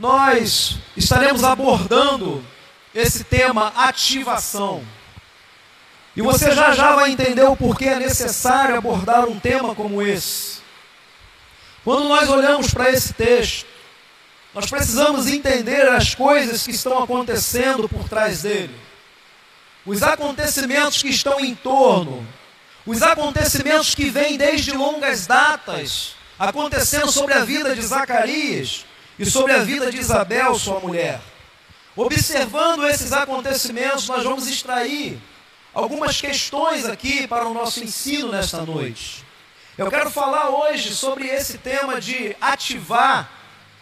nós estaremos abordando esse tema ativação. E você já já vai entender o porquê é necessário abordar um tema como esse. Quando nós olhamos para esse texto, nós precisamos entender as coisas que estão acontecendo por trás dele. Os acontecimentos que estão em torno, os acontecimentos que vêm desde longas datas, acontecendo sobre a vida de Zacarias e sobre a vida de Isabel, sua mulher. Observando esses acontecimentos, nós vamos extrair algumas questões aqui para o nosso ensino nesta noite. Eu quero falar hoje sobre esse tema de ativar,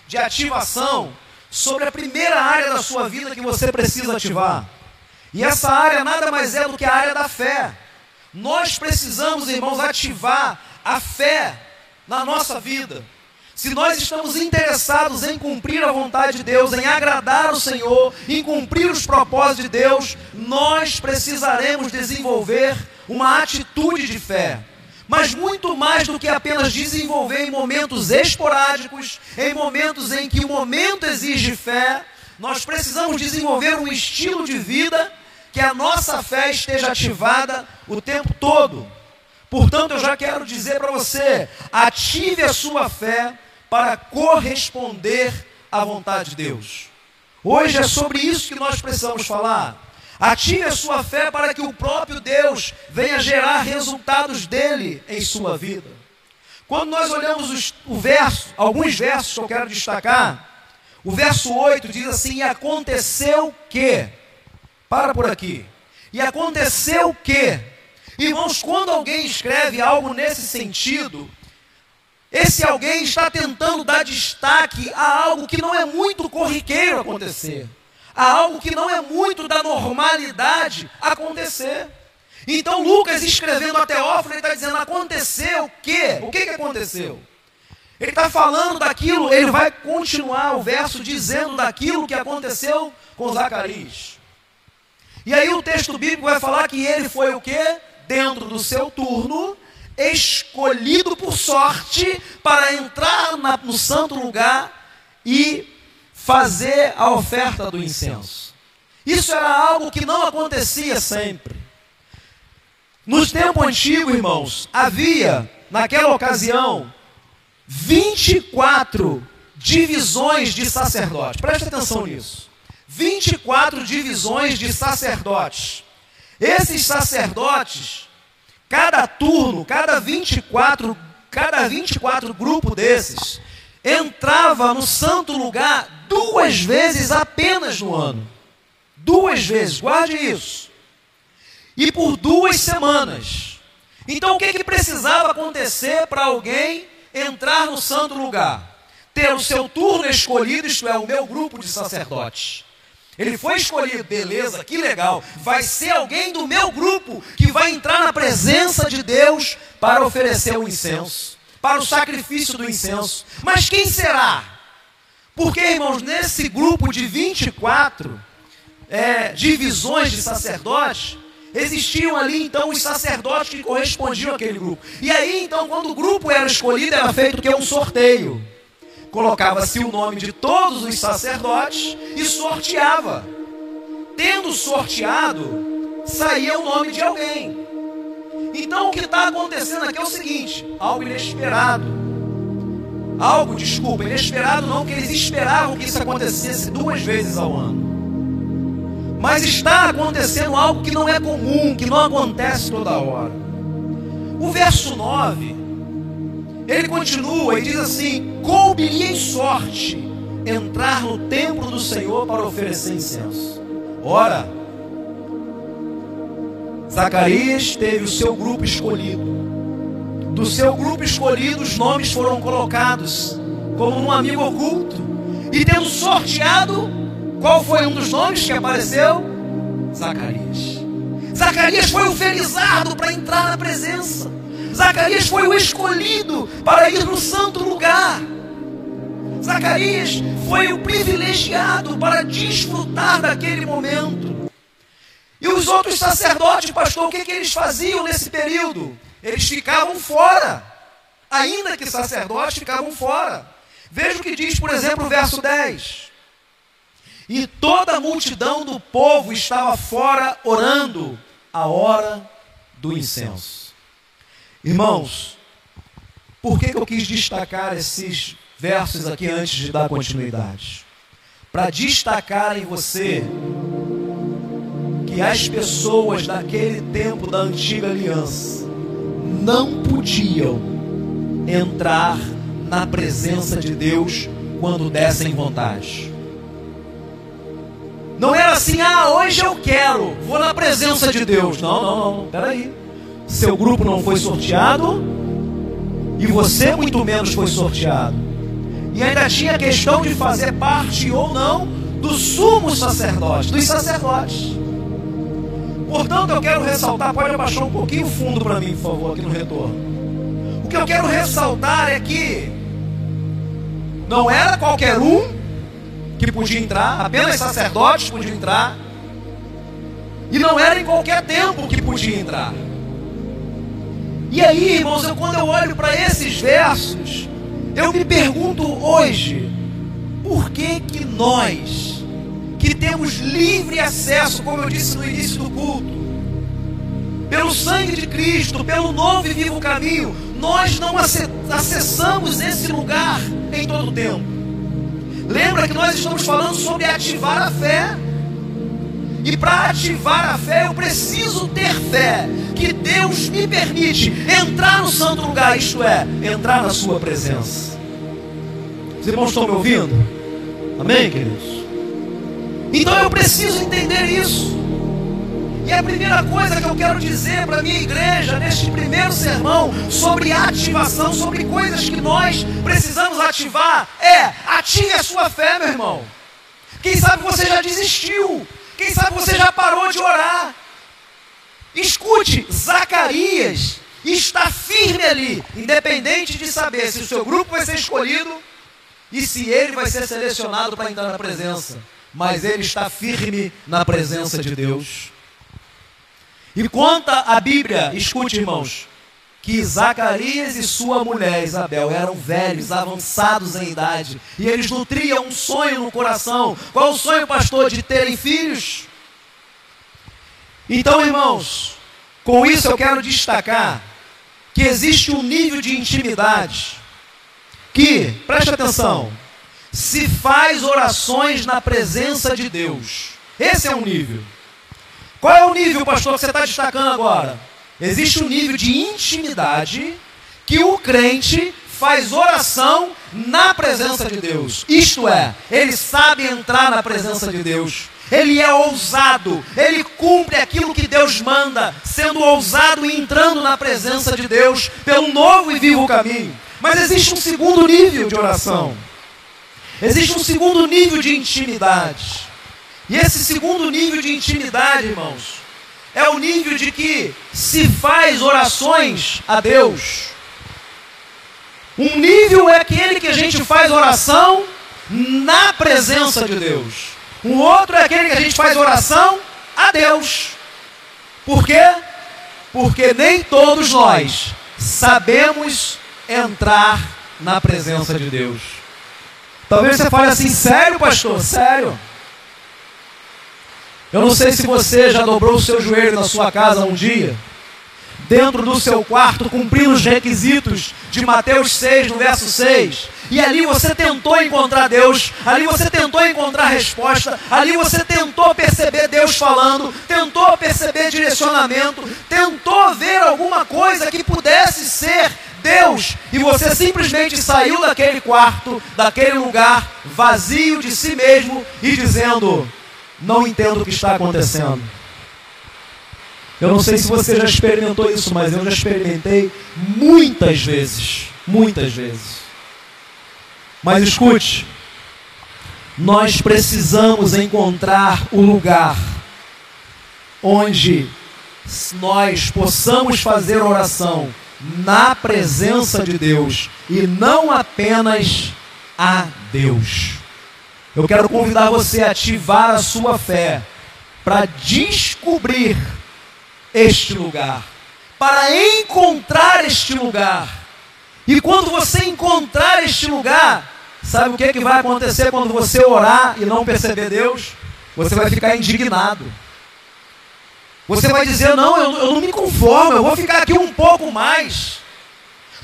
de ativação, sobre a primeira área da sua vida que você precisa ativar. E essa área nada mais é do que a área da fé. Nós precisamos, irmãos, ativar a fé na nossa vida. Se nós estamos interessados em cumprir a vontade de Deus, em agradar o Senhor, em cumprir os propósitos de Deus, nós precisaremos desenvolver uma atitude de fé. Mas muito mais do que apenas desenvolver em momentos esporádicos, em momentos em que o momento exige fé, nós precisamos desenvolver um estilo de vida que a nossa fé esteja ativada o tempo todo. Portanto, eu já quero dizer para você: ative a sua fé para corresponder à vontade de Deus. Hoje é sobre isso que nós precisamos falar. Ative a sua fé para que o próprio Deus venha gerar resultados dele em sua vida. Quando nós olhamos os, o verso, alguns versos que eu quero destacar, o verso 8 diz assim: E aconteceu que. Para por aqui. E aconteceu que. Irmãos, quando alguém escreve algo nesse sentido, esse alguém está tentando dar destaque a algo que não é muito corriqueiro acontecer, a algo que não é muito da normalidade acontecer. Então Lucas escrevendo a Teófilo, ele está dizendo: aconteceu o quê? O que, que aconteceu? Ele está falando daquilo, ele vai continuar o verso dizendo daquilo que aconteceu com Zacarias. E aí o texto bíblico vai falar que ele foi o quê? Dentro do seu turno, escolhido por sorte para entrar na, no santo lugar e fazer a oferta do incenso. Isso era algo que não acontecia sempre. Nos tempos antigos, irmãos, havia, naquela ocasião, 24 divisões de sacerdotes. Preste atenção nisso. 24 divisões de sacerdotes. Esses sacerdotes Cada turno, cada 24, cada 24 grupo desses entrava no santo lugar duas vezes apenas no ano. Duas vezes, guarde isso. E por duas semanas. Então o que, que precisava acontecer para alguém entrar no santo lugar? Ter o seu turno escolhido, isto é, o meu grupo de sacerdotes. Ele foi escolhido, beleza, que legal. Vai ser alguém do meu grupo que vai entrar na presença de Deus para oferecer o incenso, para o sacrifício do incenso. Mas quem será? Porque, irmãos, nesse grupo de 24 é, divisões de sacerdotes, existiam ali então os sacerdotes que correspondiam àquele grupo. E aí, então, quando o grupo era escolhido, era feito o que? Um sorteio colocava-se o nome de todos os sacerdotes e sorteava. Tendo sorteado, saía o nome de alguém. Então o que está acontecendo aqui é o seguinte: algo inesperado. Algo, desculpa, inesperado não, que eles esperavam que isso acontecesse duas vezes ao ano. Mas está acontecendo algo que não é comum, que não acontece toda hora. O verso 9 ele continua e diz assim: coube-lhe em sorte entrar no templo do Senhor para oferecer incenso. Ora, Zacarias teve o seu grupo escolhido. Do seu grupo escolhido, os nomes foram colocados como um amigo oculto. E tendo sorteado, qual foi um dos nomes que apareceu? Zacarias. Zacarias foi o felizardo para entrar na presença. Zacarias foi o escolhido para ir no santo lugar. Zacarias foi o privilegiado para desfrutar daquele momento. E os outros sacerdotes, pastor, o que, que eles faziam nesse período? Eles ficavam fora. Ainda que sacerdotes ficavam fora. Veja o que diz, por exemplo, o verso 10. E toda a multidão do povo estava fora orando a hora do incenso. Irmãos, por que, que eu quis destacar esses versos aqui antes de dar continuidade? Para destacar em você que as pessoas daquele tempo da antiga aliança não podiam entrar na presença de Deus quando dessem vontade. Não era assim, ah, hoje eu quero, vou na presença de Deus. Não, não, não, peraí. Seu grupo não foi sorteado e você muito menos foi sorteado. E ainda tinha a questão de fazer parte ou não do sumo sacerdote, dos sacerdotes. Portanto, eu quero ressaltar, pode abaixar um pouquinho o fundo para mim, por favor, aqui no retorno. O que eu quero ressaltar é que não era qualquer um que podia entrar, apenas sacerdotes podiam entrar. E não era em qualquer tempo que podia entrar. E aí, irmãos, eu, quando eu olho para esses versos, eu me pergunto hoje, por que que nós, que temos livre acesso, como eu disse no início do culto, pelo sangue de Cristo, pelo novo e vivo caminho, nós não acessamos esse lugar em todo o tempo? Lembra que nós estamos falando sobre ativar a fé. E para ativar a fé, eu preciso ter fé que Deus me permite entrar no santo lugar, isto é, entrar na Sua presença. Os irmãos estão me ouvindo? Amém, queridos? Então eu preciso entender isso. E a primeira coisa que eu quero dizer para a minha igreja neste primeiro sermão sobre ativação, sobre coisas que nós precisamos ativar, é ative a sua fé, meu irmão. Quem sabe você já desistiu, quem sabe você já parou de orar. Escute, Zacarias está firme ali, independente de saber se o seu grupo vai ser escolhido e se ele vai ser selecionado para entrar na presença. Mas ele está firme na presença de Deus. E conta a Bíblia, escute irmãos, que Zacarias e sua mulher Isabel eram velhos, avançados em idade, e eles nutriam um sonho no coração. Qual o sonho, pastor? De terem filhos. Então, irmãos, com isso eu quero destacar que existe um nível de intimidade que, preste atenção, se faz orações na presença de Deus. Esse é um nível. Qual é o nível, pastor, que você está destacando agora? Existe um nível de intimidade que o crente faz oração na presença de Deus. Isto é, ele sabe entrar na presença de Deus. Ele é ousado, ele cumpre aquilo que Deus manda, sendo ousado e entrando na presença de Deus pelo novo e vivo caminho. Mas existe um segundo nível de oração. Existe um segundo nível de intimidade. E esse segundo nível de intimidade, irmãos, é o nível de que se faz orações a Deus. Um nível é aquele que a gente faz oração na presença de Deus. Um outro é aquele que a gente faz oração a Deus. Por quê? Porque nem todos nós sabemos entrar na presença de Deus. Talvez você fale assim, sério, pastor? Sério. Eu não sei se você já dobrou o seu joelho na sua casa um dia, dentro do seu quarto, cumprindo os requisitos de Mateus 6, no verso 6. E ali você tentou encontrar Deus, ali você tentou encontrar resposta, ali você tentou perceber Deus falando, tentou perceber direcionamento, tentou ver alguma coisa que pudesse ser Deus, e você simplesmente saiu daquele quarto, daquele lugar vazio de si mesmo e dizendo: não entendo o que está acontecendo. Eu não sei se você já experimentou isso, mas eu já experimentei muitas vezes. Muitas vezes. Mas escute, nós precisamos encontrar o lugar onde nós possamos fazer oração na presença de Deus e não apenas a Deus. Eu quero convidar você a ativar a sua fé para descobrir este lugar, para encontrar este lugar. E quando você encontrar este lugar, Sabe o que, que vai acontecer quando você orar e não perceber Deus? Você vai ficar indignado. Você vai dizer: Não, eu, eu não me conformo, eu vou ficar aqui um pouco mais.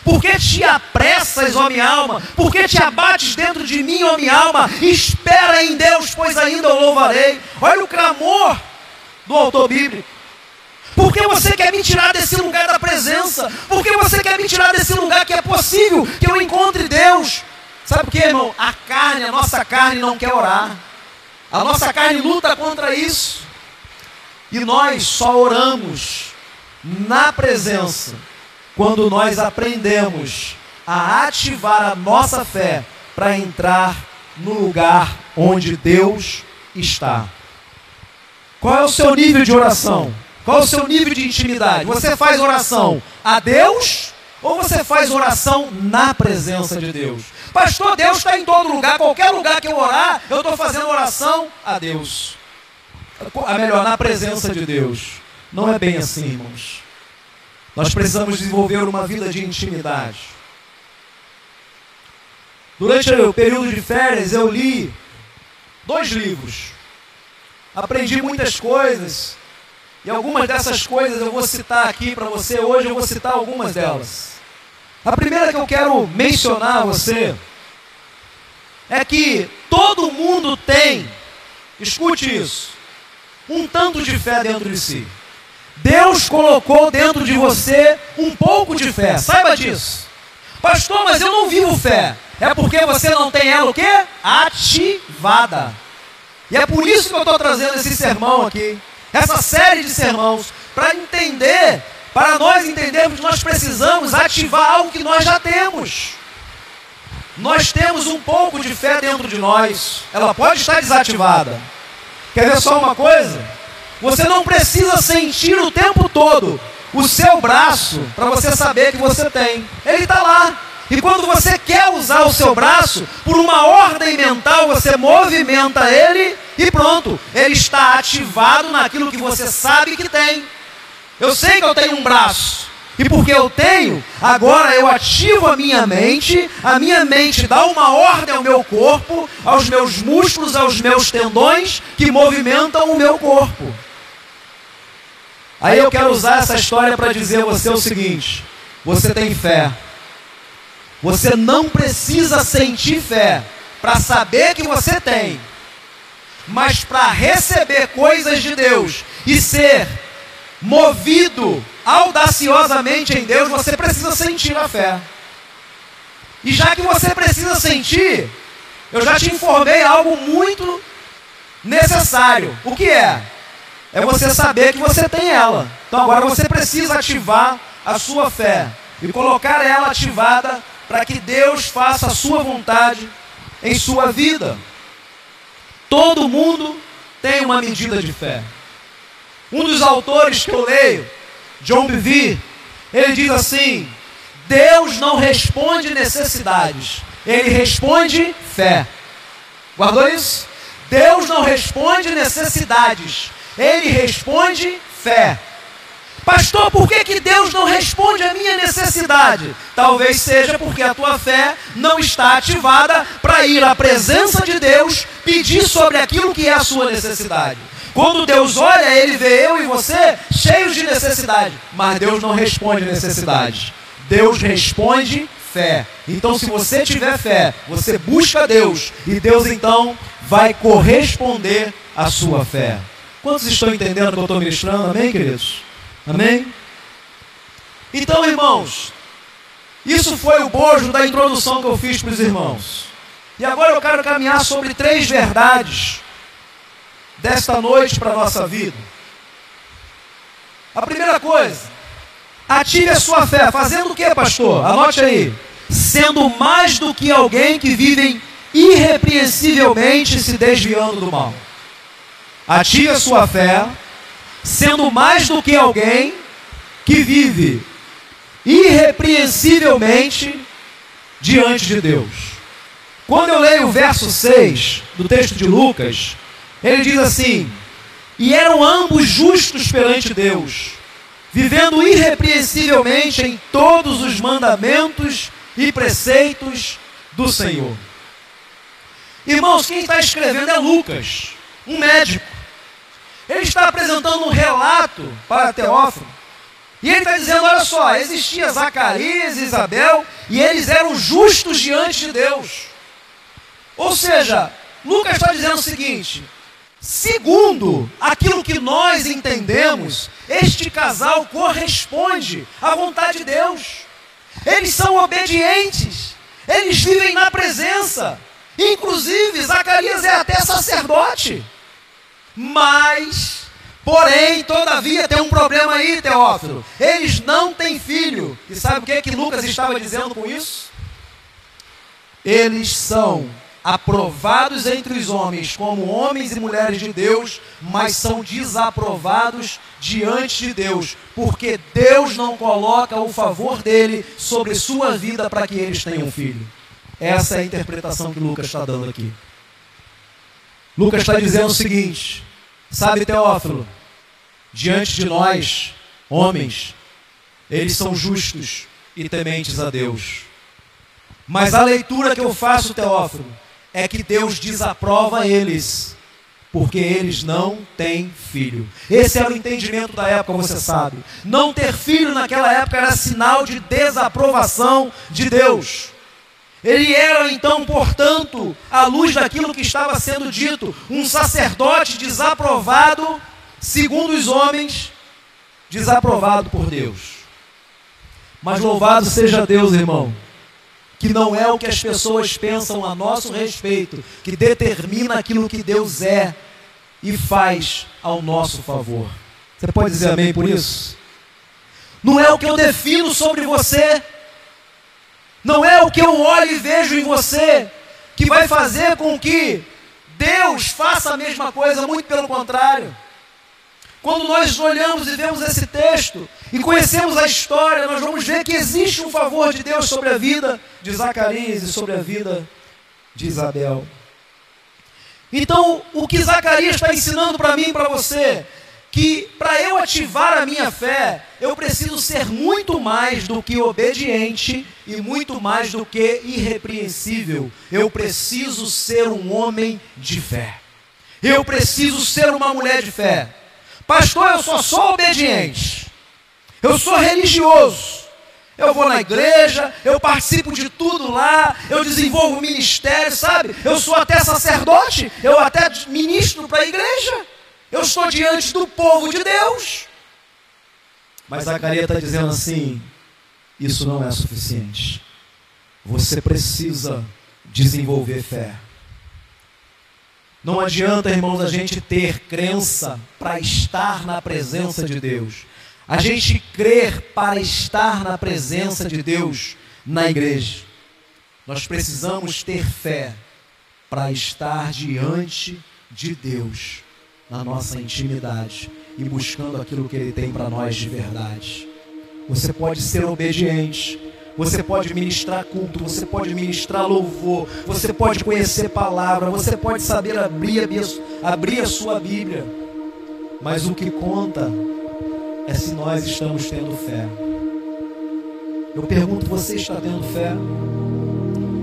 Por que te apressas, ó minha alma? Por que te abates dentro de mim, ó minha alma? Espera em Deus, pois ainda eu louvarei. Olha o clamor do autor bíblico. Por que você quer me tirar desse lugar da presença? Por que você quer me tirar desse lugar que é possível que eu encontre Deus? Sabe por quê, irmão? A carne, a nossa carne não quer orar. A nossa carne luta contra isso. E nós só oramos na presença quando nós aprendemos a ativar a nossa fé para entrar no lugar onde Deus está. Qual é o seu nível de oração? Qual é o seu nível de intimidade? Você faz oração a Deus ou você faz oração na presença de Deus? Pastor, Deus está em todo lugar, qualquer lugar que eu orar, eu estou fazendo oração a Deus. A melhor, na presença de Deus. Não é bem assim, irmãos. Nós precisamos desenvolver uma vida de intimidade. Durante o período de férias, eu li dois livros. Aprendi muitas coisas. E algumas dessas coisas eu vou citar aqui para você hoje, eu vou citar algumas delas. A primeira que eu quero mencionar a você é que todo mundo tem, escute isso, um tanto de fé dentro de si. Deus colocou dentro de você um pouco de fé. Saiba disso. Pastor, mas eu não vivo fé. É porque você não tem ela o quê? Ativada. E é por isso que eu estou trazendo esse sermão aqui. Essa série de sermãos. Para entender, para nós entendermos que nós precisamos ativar algo que nós já temos. Nós temos um pouco de fé dentro de nós. Ela pode estar desativada. Quer ver só uma coisa? Você não precisa sentir o tempo todo o seu braço para você saber que você tem. Ele está lá. E quando você quer usar o seu braço, por uma ordem mental, você movimenta ele e pronto. Ele está ativado naquilo que você sabe que tem. Eu sei que eu tenho um braço. E porque eu tenho, agora eu ativo a minha mente, a minha mente dá uma ordem ao meu corpo, aos meus músculos, aos meus tendões, que movimentam o meu corpo. Aí eu quero usar essa história para dizer a você o seguinte: você tem fé. Você não precisa sentir fé para saber que você tem, mas para receber coisas de Deus e ser movido audaciosamente em Deus, você precisa sentir a fé. E já que você precisa sentir, eu já te informei algo muito necessário. O que é? É você saber que você tem ela. Então agora você precisa ativar a sua fé e colocar ela ativada para que Deus faça a sua vontade em sua vida. Todo mundo tem uma medida de fé. Um dos autores que eu leio, John Bevere, ele diz assim: Deus não responde necessidades, ele responde fé. Guardou isso? Deus não responde necessidades, ele responde fé. Pastor, por que, que Deus não responde à minha necessidade? Talvez seja porque a tua fé não está ativada para ir à presença de Deus pedir sobre aquilo que é a sua necessidade. Quando Deus olha, Ele vê eu e você cheios de necessidade, mas Deus não responde necessidade. Deus responde fé. Então, se você tiver fé, você busca Deus e Deus então vai corresponder à sua fé. Quantos estão entendendo o que eu estou ministrando? Amém, queridos? Amém? Então, irmãos, isso foi o bojo da introdução que eu fiz para os irmãos. E agora eu quero caminhar sobre três verdades desta noite para a nossa vida. A primeira coisa, ative a sua fé. Fazendo o que, pastor? Anote aí. Sendo mais do que alguém que vive irrepreensivelmente se desviando do mal. Ative a sua fé, sendo mais do que alguém que vive irrepreensivelmente diante de Deus. Quando eu leio o verso 6 do texto de Lucas, ele diz assim: E eram ambos justos perante Deus, vivendo irrepreensivelmente em todos os mandamentos e preceitos do Senhor. Irmãos, quem está escrevendo é Lucas, um médico. Ele está apresentando um relato para Teófilo. E ele está dizendo: olha só, existia Zacarias e Isabel, e eles eram justos diante de Deus. Ou seja, Lucas está dizendo o seguinte: segundo aquilo que nós entendemos, este casal corresponde à vontade de Deus. Eles são obedientes, eles vivem na presença. Inclusive, Zacarias é até sacerdote. Mas, porém, todavia, tem um problema aí, Teófilo. Eles não têm filho. E sabe o que, que Lucas estava dizendo com isso? Eles são aprovados entre os homens como homens e mulheres de Deus, mas são desaprovados diante de Deus, porque Deus não coloca o favor dele sobre sua vida para que eles tenham filho. Essa é a interpretação que Lucas está dando aqui. Lucas está dizendo o seguinte: sabe, Teófilo, diante de nós, homens, eles são justos e tementes a Deus. Mas a leitura que eu faço, Teófilo, é que Deus desaprova eles, porque eles não têm filho. Esse era o entendimento da época, você sabe. Não ter filho naquela época era sinal de desaprovação de Deus. Ele era então, portanto, à luz daquilo que estava sendo dito, um sacerdote desaprovado, segundo os homens, desaprovado por Deus. Mas louvado seja Deus, irmão, que não é o que as pessoas pensam a nosso respeito, que determina aquilo que Deus é e faz ao nosso favor. Você pode dizer amém por isso? Não é o que eu defino sobre você, não é o que eu olho e vejo em você que vai fazer com que Deus faça a mesma coisa, muito pelo contrário. Quando nós olhamos e vemos esse texto e conhecemos a história, nós vamos ver que existe um favor de Deus sobre a vida de Zacarias e sobre a vida de Isabel. Então, o que Zacarias está ensinando para mim e para você que para eu ativar a minha fé, eu preciso ser muito mais do que obediente e muito mais do que irrepreensível. Eu preciso ser um homem de fé. Eu preciso ser uma mulher de fé. Pastor, eu só sou obediente. Eu sou religioso. Eu vou na igreja, eu participo de tudo lá, eu desenvolvo ministério, sabe? Eu sou até sacerdote, eu até ministro para a igreja. Eu estou diante do povo de Deus. Mas Zacarias está dizendo assim: isso não é suficiente. Você precisa desenvolver fé. Não adianta, irmãos, a gente ter crença para estar na presença de Deus. A gente crer para estar na presença de Deus na igreja. Nós precisamos ter fé para estar diante de Deus na nossa intimidade e buscando aquilo que Ele tem para nós de verdade. Você pode ser obediente, você pode ministrar culto, você pode ministrar louvor, você pode conhecer palavra, você pode saber abrir abrir a sua Bíblia, mas o que conta é se nós estamos tendo fé. Eu pergunto: você está tendo fé?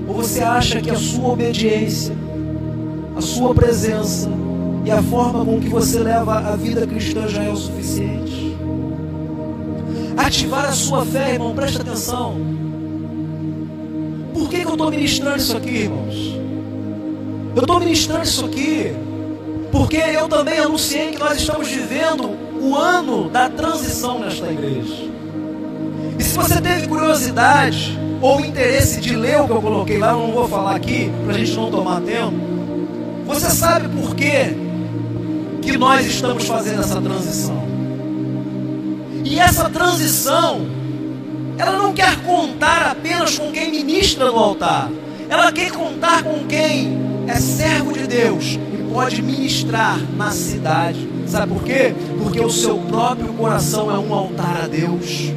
Ou você acha que a sua obediência, a sua presença, e a forma com que você leva a vida cristã já é o suficiente. Ativar a sua fé, irmão, presta atenção. Por que, que eu estou ministrando isso aqui, irmãos? Eu estou ministrando isso aqui porque eu também anunciei que nós estamos vivendo o ano da transição nesta igreja. E se você teve curiosidade ou interesse de ler o que eu coloquei lá, eu não vou falar aqui para a gente não tomar tempo. Você sabe por quê que nós estamos fazendo essa transição. E essa transição, ela não quer contar apenas com quem ministra no altar, ela quer contar com quem é servo de Deus e pode ministrar na cidade. Sabe por quê? Porque o seu próprio coração é um altar a Deus.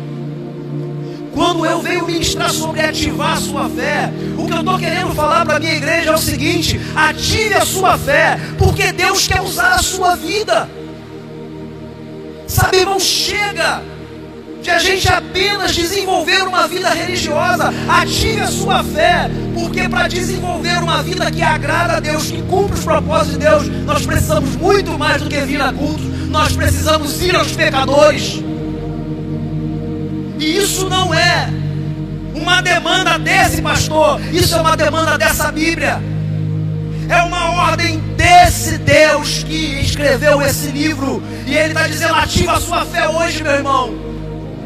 Quando eu venho ministrar sobre ativar a sua fé, o que eu estou querendo falar para a minha igreja é o seguinte: ative a sua fé, porque Deus quer usar a sua vida. Sabe, irmão, chega de a gente apenas desenvolver uma vida religiosa. Ative a sua fé, porque para desenvolver uma vida que agrada a Deus, que cumpre os propósitos de Deus, nós precisamos muito mais do que vir a cultos, nós precisamos ir aos pecadores. E isso não é uma demanda desse pastor, isso é uma demanda dessa Bíblia. É uma ordem desse Deus que escreveu esse livro. E ele está dizendo: ativa a sua fé hoje, meu irmão.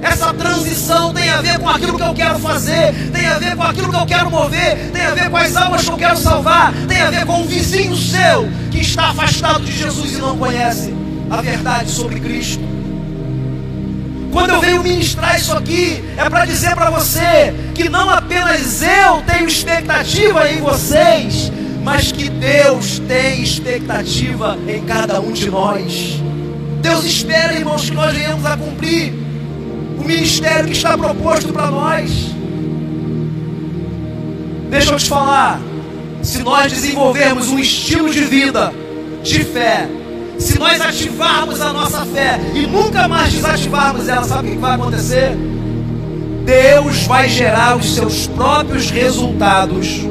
Essa transição tem a ver com aquilo que eu quero fazer, tem a ver com aquilo que eu quero mover, tem a ver com as almas que eu quero salvar, tem a ver com um vizinho seu que está afastado de Jesus e não conhece a verdade sobre Cristo. Quando eu venho ministrar isso aqui, é para dizer para você que não apenas eu tenho expectativa em vocês, mas que Deus tem expectativa em cada um de nós. Deus espera, irmãos, que nós venhamos a cumprir o ministério que está proposto para nós. Deixa eu te falar, se nós desenvolvermos um estilo de vida de fé, se nós ativarmos a nossa fé e nunca mais desativarmos ela, sabe o que vai acontecer? Deus vai gerar os seus próprios resultados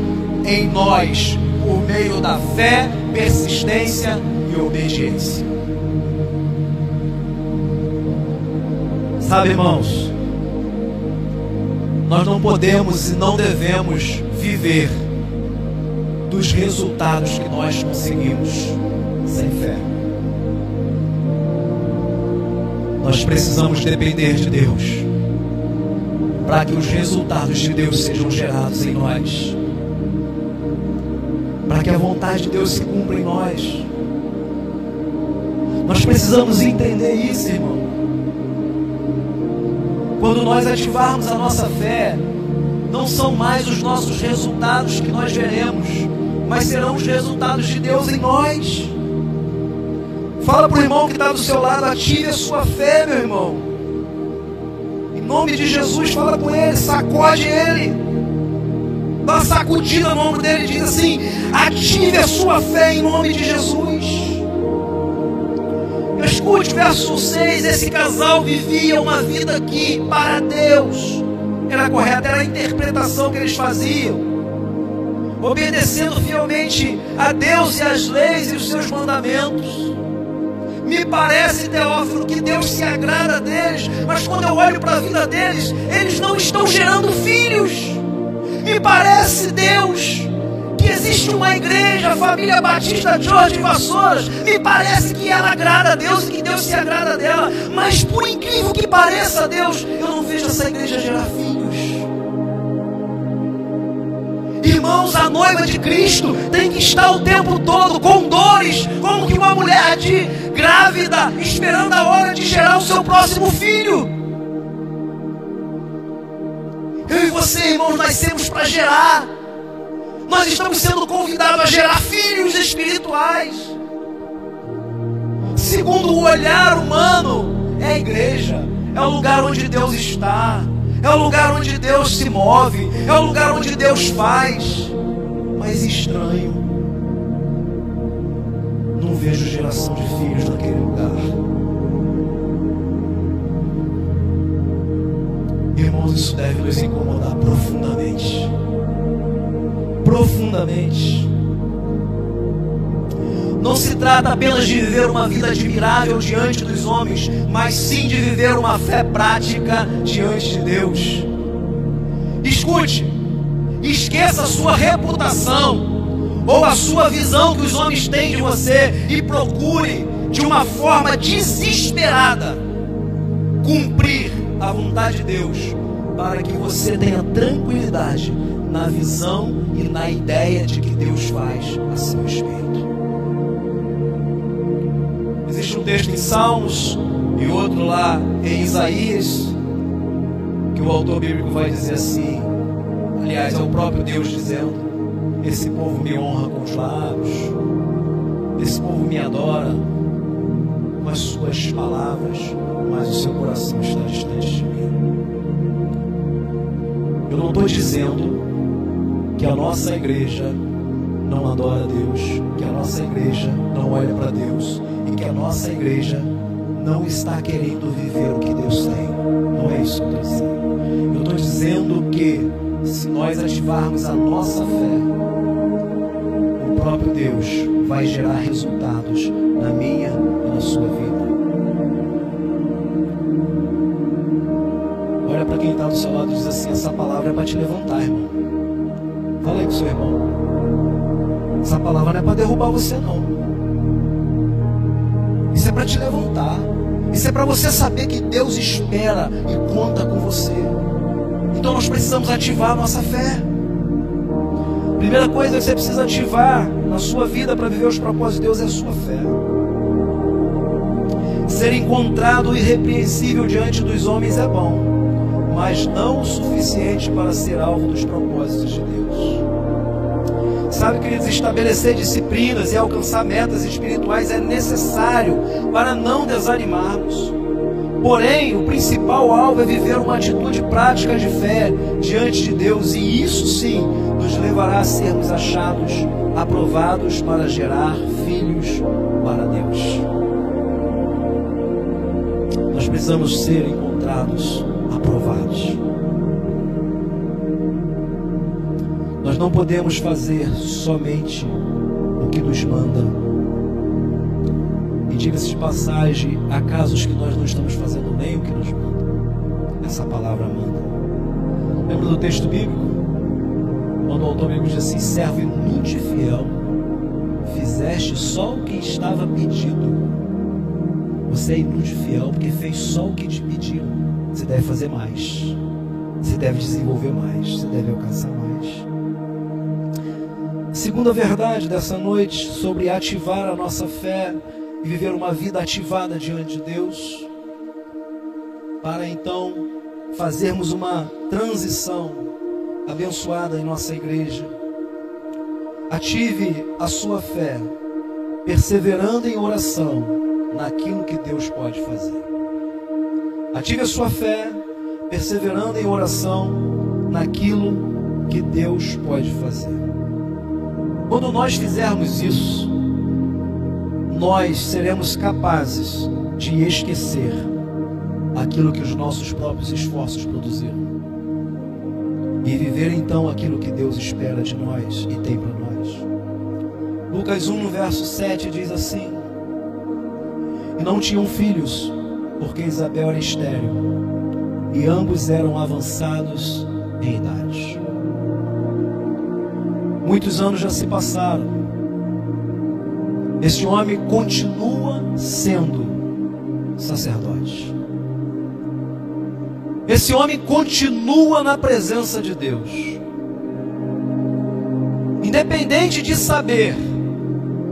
em nós por meio da fé, persistência e obediência. Sabe, irmãos, nós não podemos e não devemos viver dos resultados que nós conseguimos sem fé. Nós precisamos depender de Deus para que os resultados de Deus sejam gerados em nós, para que a vontade de Deus se cumpra em nós. Nós precisamos entender isso, irmão. Quando nós ativarmos a nossa fé, não são mais os nossos resultados que nós veremos, mas serão os resultados de Deus em nós. Fala para o irmão que está do seu lado, ative a sua fé, meu irmão. Em nome de Jesus, fala com ele, sacode ele. Dá uma sacudida no ombro dele e diz assim: ative a sua fé em nome de Jesus. Escute verso 6: esse casal vivia uma vida que para Deus era correta, era a interpretação que eles faziam, obedecendo fielmente a Deus e as leis e os seus mandamentos. Me parece, Teófilo, que Deus se agrada deles, mas quando eu olho para a vida deles, eles não estão gerando filhos. Me parece, Deus, que existe uma igreja, a família Batista Jorge Vassouras. Me parece que ela agrada a Deus e que Deus se agrada dela, mas por incrível que pareça, Deus, eu não vejo essa igreja gerar filhos. Irmãos, a noiva de Cristo tem que estar o tempo todo com dores, como que uma mulher de grávida esperando a hora de gerar o seu próximo filho. Eu e você, irmãos, nascemos para gerar. Nós estamos sendo convidados a gerar filhos espirituais. Segundo o olhar humano, é a igreja, é o lugar onde Deus está é o lugar onde Deus se move, é o lugar onde Deus faz. Mas estranho, não vejo geração de filhos naquele lugar. Irmãos, isso deve nos incomodar profundamente. Profundamente. Não se trata apenas de viver uma vida admirável diante dos homens, mas sim de viver uma fé prática diante de Deus. Escute, esqueça a sua reputação ou a sua visão que os homens têm de você e procure de uma forma desesperada cumprir a vontade de Deus para que você tenha tranquilidade na visão e na ideia de que Deus faz a seu respeito. Texto em Salmos e outro lá em Isaías, que o autor bíblico vai dizer assim: aliás, é o próprio Deus dizendo: Esse povo me honra com os lábios, esse povo me adora com as suas palavras, mas o seu coração está distante de mim. Eu não estou dizendo que a nossa igreja não adora a Deus, que a nossa igreja não olha para Deus e que a nossa igreja não está querendo viver o que Deus tem. Não é isso que eu estou dizendo. Eu estou dizendo que se nós ativarmos a nossa fé, o próprio Deus vai gerar resultados na minha e na sua vida. Olha para quem está do seu lado e diz assim: essa palavra é para te levantar, irmão. Fala aí com seu irmão. Essa palavra não é para derrubar você, não. Para te levantar. Isso é para você saber que Deus espera e conta com você. Então nós precisamos ativar a nossa fé. Primeira coisa que você precisa ativar na sua vida para viver os propósitos de Deus é a sua fé. Ser encontrado irrepreensível diante dos homens é bom, mas não o suficiente para ser alvo dos propósitos de Deus. Sabe, queridos, estabelecer disciplinas e alcançar metas espirituais é necessário para não desanimarmos. Porém, o principal alvo é viver uma atitude prática de fé diante de Deus, e isso sim nos levará a sermos achados, aprovados para gerar filhos para Deus. Nós precisamos ser encontrados, aprovados. Não podemos fazer somente o que nos manda diga-se de passagem, há casos que nós não estamos fazendo nem o que nos manda. Essa palavra manda. Lembra do texto bíblico? Quando o autor bíblico diz assim: servo inútil e fiel, fizeste só o que estava pedido. Você é inútil e fiel porque fez só o que te pediram. Você deve fazer mais. Você deve desenvolver mais. Você deve alcançar mais. Segunda verdade dessa noite sobre ativar a nossa fé e viver uma vida ativada diante de Deus, para então fazermos uma transição abençoada em nossa igreja. Ative a sua fé, perseverando em oração naquilo que Deus pode fazer. Ative a sua fé, perseverando em oração naquilo que Deus pode fazer. Quando nós fizermos isso, nós seremos capazes de esquecer aquilo que os nossos próprios esforços produziram e viver então aquilo que Deus espera de nós e tem para nós. Lucas 1, no verso 7, diz assim: E não tinham filhos, porque Isabel era estéril, e ambos eram avançados em idade. Muitos anos já se passaram, este homem continua sendo sacerdote. Esse homem continua na presença de Deus. Independente de saber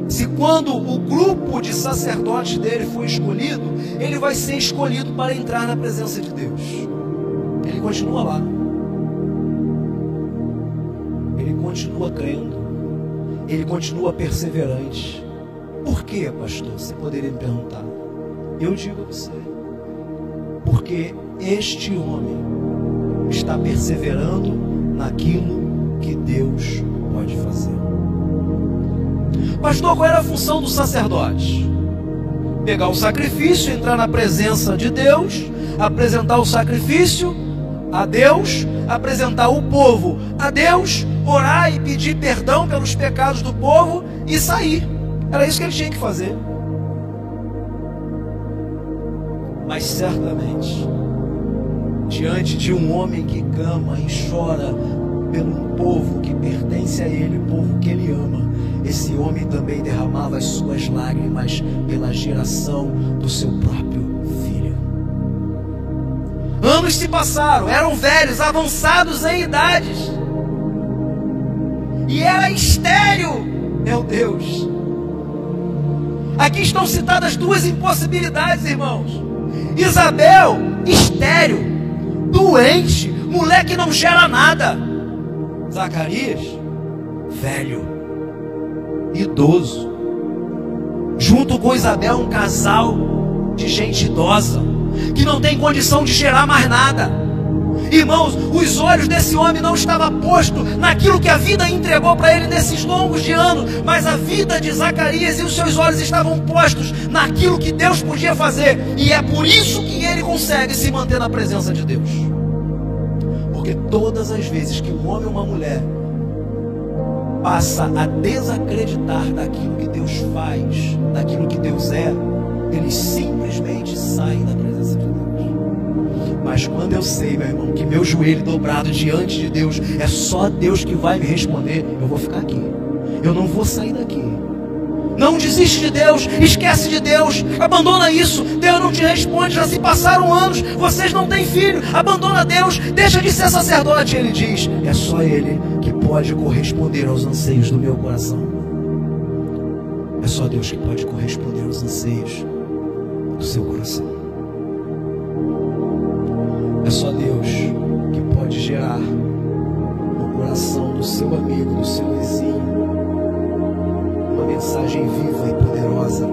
se quando o grupo de sacerdotes dele for escolhido, ele vai ser escolhido para entrar na presença de Deus. Ele continua lá. Continua crendo. Ele continua perseverante. Por que, pastor? Você poderia me perguntar. Eu digo a você. Porque este homem está perseverando naquilo que Deus pode fazer. Pastor, qual era a função do sacerdote? Pegar o sacrifício, entrar na presença de Deus, apresentar o sacrifício a Deus, apresentar o povo a Deus, orar e pedir perdão pelos pecados do povo e sair. Era isso que ele tinha que fazer. Mas certamente, diante de um homem que clama e chora pelo povo que pertence a ele, povo que ele ama, esse homem também derramava as suas lágrimas pela geração do seu próprio filho. Anos se passaram, eram velhos, avançados em idades, e era estéreo, meu Deus. Aqui estão citadas duas impossibilidades, irmãos. Isabel, estéreo, doente, moleque não gera nada. Zacarias, velho, idoso. Junto com Isabel, um casal de gente idosa, que não tem condição de gerar mais nada. Irmãos, os olhos desse homem não estavam postos naquilo que a vida entregou para ele nesses longos de anos, mas a vida de Zacarias e os seus olhos estavam postos naquilo que Deus podia fazer, e é por isso que ele consegue se manter na presença de Deus. Porque todas as vezes que um homem ou uma mulher passa a desacreditar daquilo que Deus faz, daquilo que Deus é, eles simplesmente saem da presença de Deus. Mas quando eu sei, meu irmão, que meu joelho dobrado diante de Deus é só Deus que vai me responder, eu vou ficar aqui. Eu não vou sair daqui. Não desiste de Deus, esquece de Deus, abandona isso. Deus não te responde, já se passaram anos, vocês não têm filho, abandona Deus, deixa de ser sacerdote. Ele diz: é só Ele que pode corresponder aos anseios do meu coração. É só Deus que pode corresponder aos anseios do seu coração. É só Deus que pode gerar no coração do seu amigo, do seu vizinho, uma mensagem viva e poderosa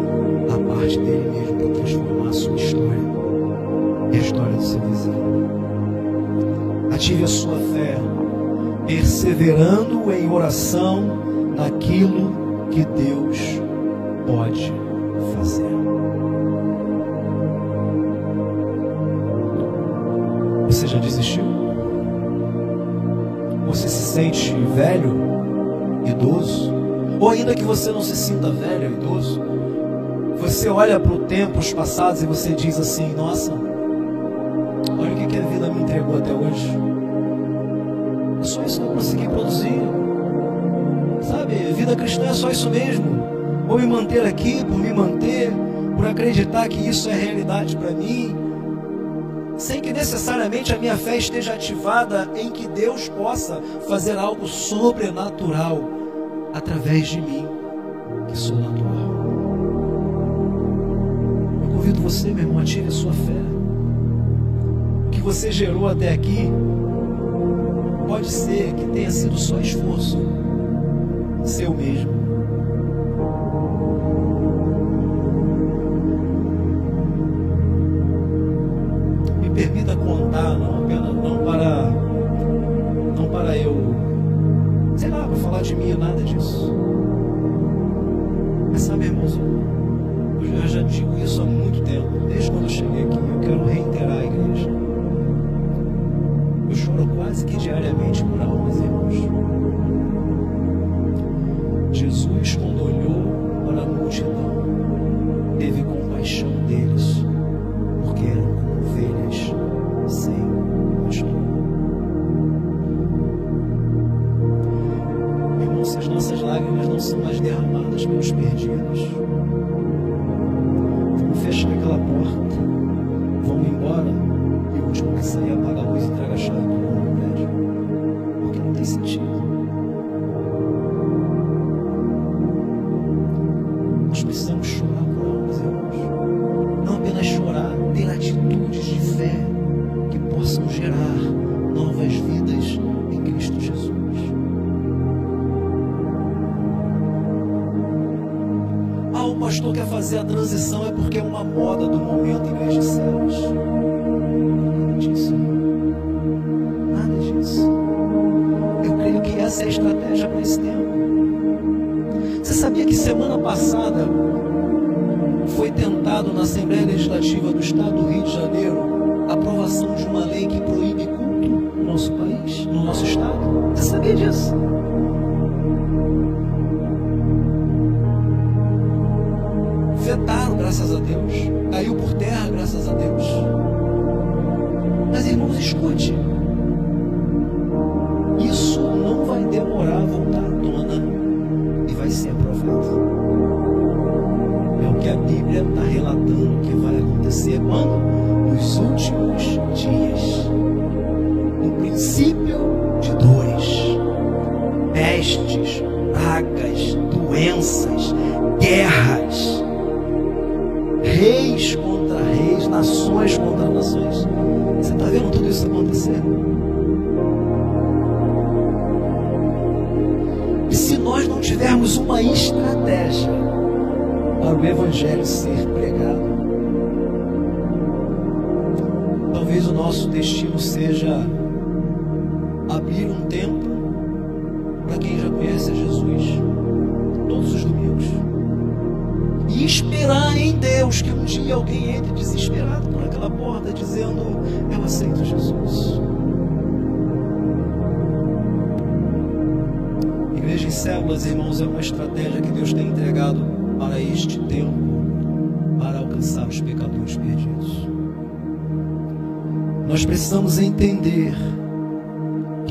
da parte dele mesmo para transformar a sua história e a história do seu vizinho. Ative a sua fé, perseverando em oração naquilo que Deus pode fazer. Sente velho, idoso? Ou ainda que você não se sinta velho, idoso, você olha para o tempo, os passados e você diz assim: Nossa, olha o que, a vida me entregou até hoje. Só isso que eu consegui produzir. Sabe, vida cristã é só isso mesmo. Vou me manter aqui por me manter, por acreditar que isso é realidade para mim sem que necessariamente a minha fé esteja ativada em que Deus possa fazer algo sobrenatural através de mim, que sou natural. Eu convido você, meu irmão, ative a sua fé. O que você gerou até aqui pode ser que tenha sido só esforço seu mesmo.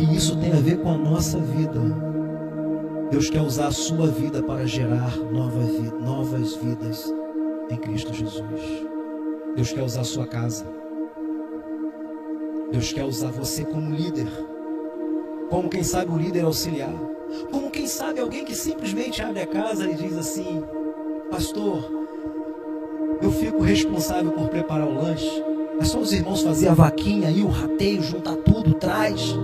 Isso tem a ver com a nossa vida. Deus quer usar a sua vida para gerar novas vidas em Cristo Jesus. Deus quer usar a sua casa. Deus quer usar você como líder. Como quem sabe um líder auxiliar. Como quem sabe alguém que simplesmente abre a casa e diz assim: Pastor, eu fico responsável por preparar o lanche. É só os irmãos fazer a vaquinha aí, o rateio, juntar tudo, traz.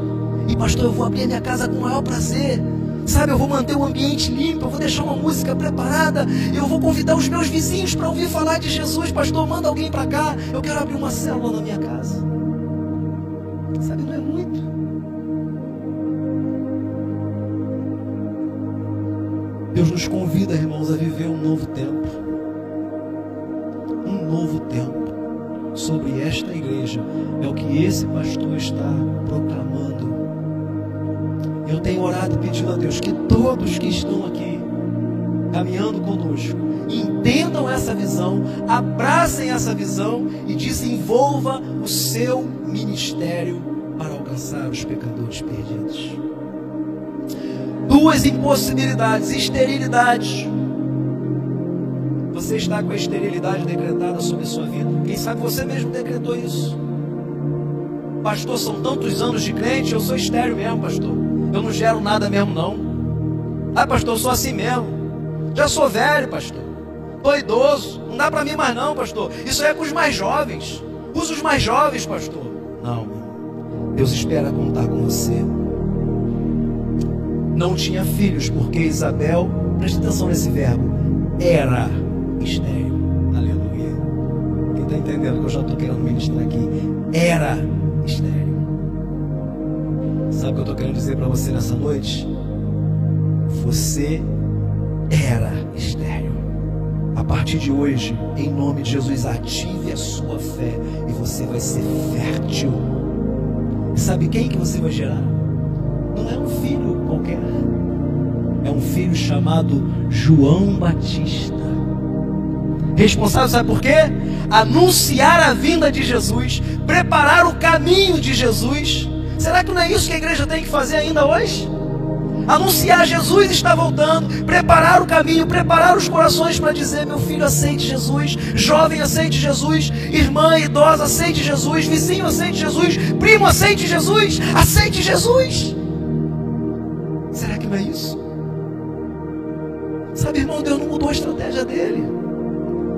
E pastor, eu vou abrir a minha casa com o maior prazer. Sabe, eu vou manter o ambiente limpo, eu vou deixar uma música preparada, eu vou convidar os meus vizinhos para ouvir falar de Jesus. Pastor, manda alguém para cá, eu quero abrir uma célula na minha casa. Sabe, não é muito. Deus nos convida, irmãos, a viver um novo tempo. Um novo tempo sobre esta igreja. É o que esse pastor está proclamando. Eu tenho orado pedido a Deus que todos que estão aqui caminhando conosco entendam essa visão, abracem essa visão e desenvolva o seu ministério para alcançar os pecadores perdidos. Duas impossibilidades: esterilidade. Você está com a esterilidade decretada sobre a sua vida. Quem sabe você mesmo decretou isso. Pastor, são tantos anos de crente, eu sou estéreo mesmo, pastor. Eu não gero nada mesmo, não. Ah, pastor, sou assim mesmo. Já sou velho, pastor. Tô idoso. Não dá para mim mais não, pastor. Isso é com os mais jovens. Usa os mais jovens, pastor. Não. Deus espera contar com você. Não tinha filhos, porque Isabel, preste atenção nesse verbo, era estéreo. Aleluia. Quem está entendendo que eu já estou querendo ministrar aqui? Era estéreo. Sabe o que eu estou querendo dizer para você nessa noite? Você era estéreo. A partir de hoje, em nome de Jesus, ative a sua fé e você vai ser fértil. Sabe quem que você vai gerar? Não é um filho qualquer. É um filho chamado João Batista. Responsável, sabe por quê? Anunciar a vinda de Jesus, preparar o caminho de Jesus Será que não é isso que a igreja tem que fazer ainda hoje? Anunciar Jesus está voltando, preparar o caminho, preparar os corações para dizer: meu filho, aceite Jesus, jovem, aceite Jesus, irmã idosa, aceite Jesus, vizinho, aceite Jesus, primo, aceite Jesus, aceite Jesus. Será que não é isso? Sabe, irmão, Deus não mudou a estratégia dele.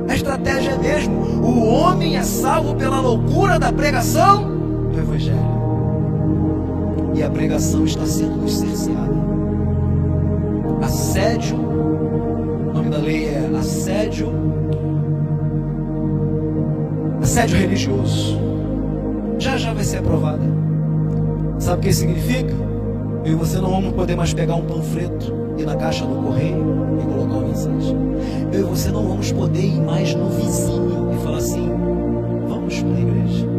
A estratégia é mesmo: o homem é salvo pela loucura da pregação do Evangelho e a pregação está sendo cerceada. Assédio, o nome da lei é assédio, assédio religioso. Já já vai ser aprovada. Sabe o que significa? Eu e você não vamos poder mais pegar um panfleto ir na caixa do correio e colocar uma mensagem. Eu e você não vamos poder ir mais no vizinho e falar assim: vamos para a igreja.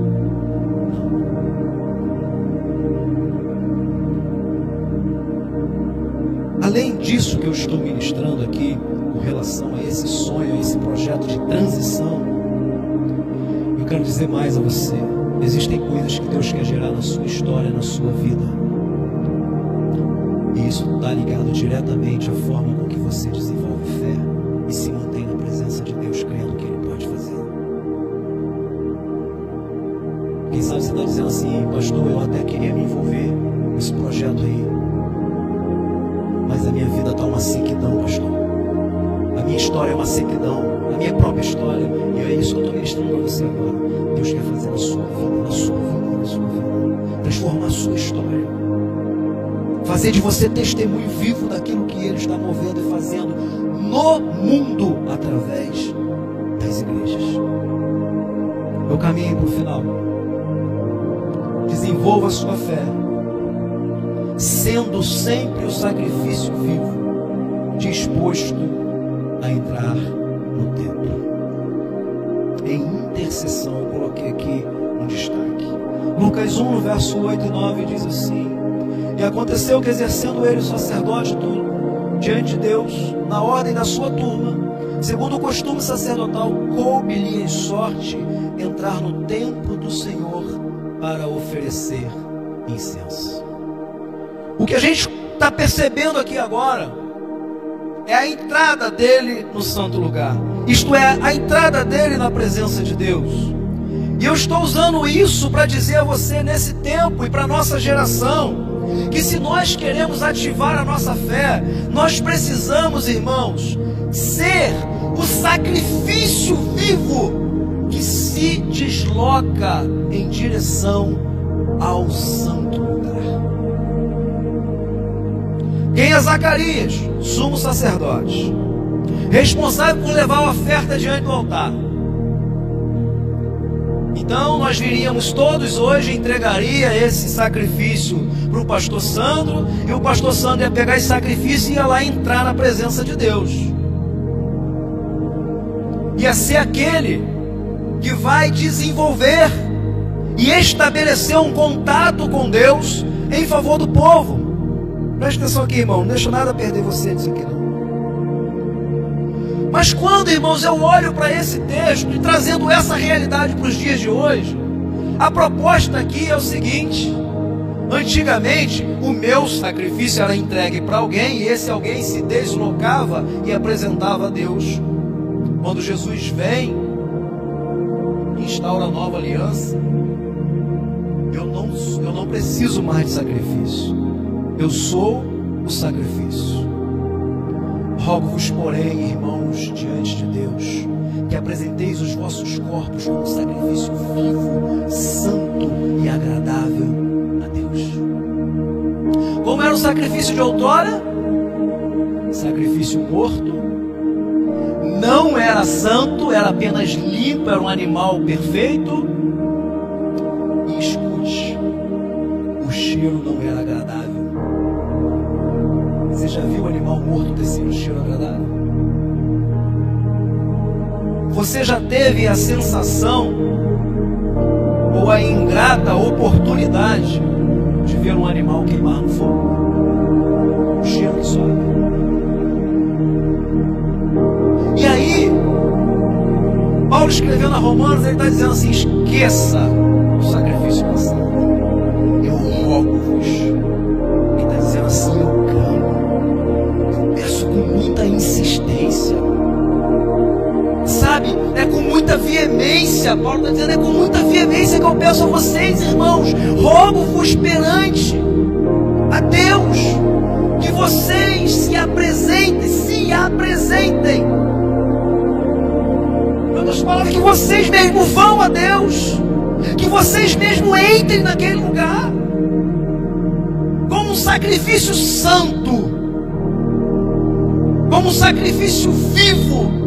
Além disso que eu estou ministrando aqui, com relação a esse sonho, a esse projeto de transição, eu quero dizer mais a você. Existem coisas que Deus quer gerar na sua história, na sua vida. E isso está ligado diretamente à forma com que você desenvolve fé e se mantém na presença de Deus, crendo que Ele pode fazer. Quem sabe você está dizendo assim, pastor, eu até queria me envolver você testemunho vivo daquilo que Ele está movendo e fazendo no mundo através das igrejas. Eu caminho para o final. Desenvolva a sua fé sendo sempre o sacrifício vivo, disposto a entrar no templo. Em intercessão, eu coloquei aqui um destaque. Lucas 1, no verso 8 e 9, diz assim: E aconteceu que, exercendo ele o sacerdócio diante de Deus, na ordem da sua turma, segundo o costume sacerdotal, coube-lhe em sorte entrar no templo do Senhor para oferecer incenso. O que a gente está percebendo aqui agora é a entrada dele no santo lugar, isto é, a entrada dele na presença de Deus. E eu estou usando isso para dizer a você nesse tempo e para nossa geração que se nós queremos ativar a nossa fé, nós precisamos, irmãos, ser o sacrifício vivo que se desloca em direção ao santo lugar. Quem é Zacarias? Sumo sacerdote, responsável por levar a oferta diante do altar. Então nós viríamos todos hoje, entregaria esse sacrifício para o pastor Sandro, e o pastor Sandro ia pegar esse sacrifício e ia lá entrar na presença de Deus. Ia ser aquele que vai desenvolver e estabelecer um contato com Deus em favor do povo. Preste atenção aqui, irmão, não deixa nada perder você disso aqui não. Mas quando, irmãos, eu olho para esse texto e trazendo essa realidade para os dias de hoje, a proposta aqui é o seguinte: antigamente o meu sacrifício era entregue para alguém e esse alguém se deslocava e apresentava a Deus. Quando Jesus vem, instaura a nova aliança, eu não, eu não preciso mais de sacrifício, eu sou o sacrifício. Rogo-vos, porém, irmãos, diante de Deus, que apresenteis os vossos corpos como sacrifício vivo, santo e agradável a Deus. Como era o sacrifício de outrora? Sacrifício morto. Não era santo, era apenas limpo, era um animal perfeito. Você já teve a sensação ou a ingrata oportunidade de ver um animal queimar no fogo? O cheiro que sobe. E aí, Paulo escrevendo a Romanos, ele está dizendo assim: esqueça veemência, Paulo está dizendo, é com muita veemência que eu peço a vocês, irmãos, rogo-vos perante a Deus, que vocês se apresentem, se apresentem. Outras palavras, que vocês mesmo vão a Deus, que vocês mesmo entrem naquele lugar, como um sacrifício santo. Como um sacrifício vivo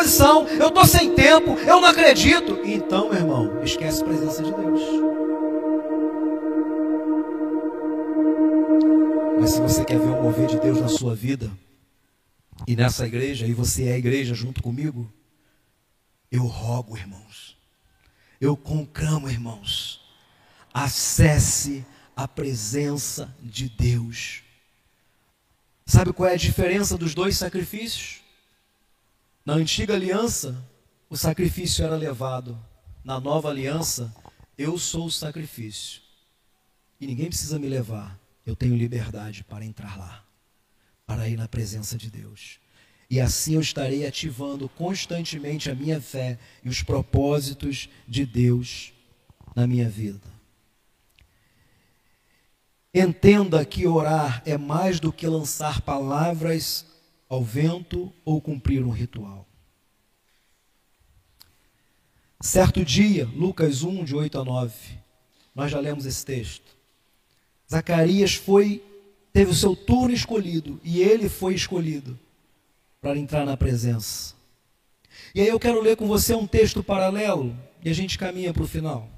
disposição, eu estou sem tempo, eu não acredito. Então, meu irmão, esquece a presença de Deus. Mas se você quer ver o mover de Deus na sua vida, e nessa igreja, e você é a igreja junto comigo, eu rogo, irmãos, eu conclamo, irmãos, acesse a presença de Deus. Sabe qual é a diferença dos dois sacrifícios? Na antiga aliança, o sacrifício era levado. Na nova aliança, eu sou o sacrifício. E ninguém precisa me levar. Eu tenho liberdade para entrar lá, para ir na presença de Deus. E assim eu estarei ativando constantemente a minha fé e os propósitos de Deus na minha vida. Entenda que orar é mais do que lançar palavras ao vento ou cumprir um ritual. Certo dia, Lucas 1, de 8 a 9, nós já lemos esse texto. Zacarias foi, teve o seu turno escolhido e ele foi escolhido para entrar na presença. E aí eu quero ler com você um texto paralelo e a gente caminha para o final.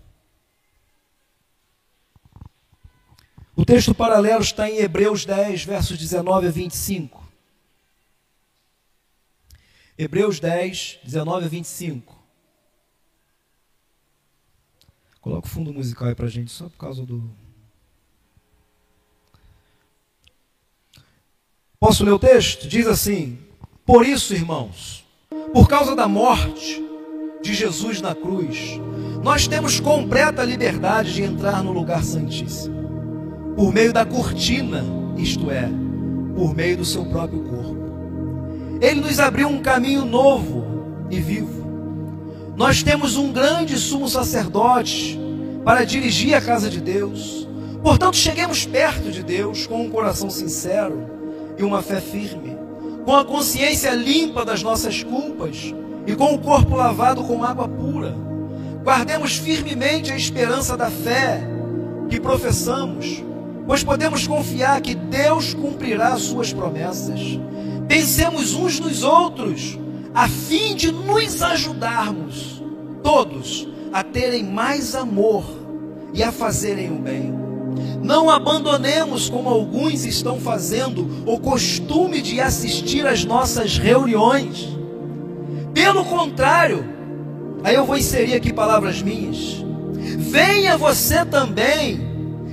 O texto paralelo está em Hebreus 10, versos 19 a 25. Hebreus 10, 19 a 25. Coloca o fundo musical aí para a gente, só por causa do. Posso ler o texto? Diz assim: Por isso, irmãos, por causa da morte de Jesus na cruz, nós temos completa liberdade de entrar no lugar santíssimo, por meio da cortina, isto é, por meio do seu próprio corpo. Ele nos abriu um caminho novo e vivo nós temos um grande sumo sacerdote para dirigir a casa de Deus. Portanto, cheguemos perto de Deus com um coração sincero e uma fé firme, com a consciência limpa das nossas culpas e com o corpo lavado com água pura. Guardemos firmemente a esperança da fé que professamos, pois podemos confiar que Deus cumprirá suas promessas. Pensemos uns nos outros a fim de nos ajudarmos, todos, a terem mais amor e a fazerem o bem. Não abandonemos, como alguns estão fazendo, o costume de assistir às nossas reuniões. Pelo contrário, aí eu vou inserir aqui palavras minhas. Venha você também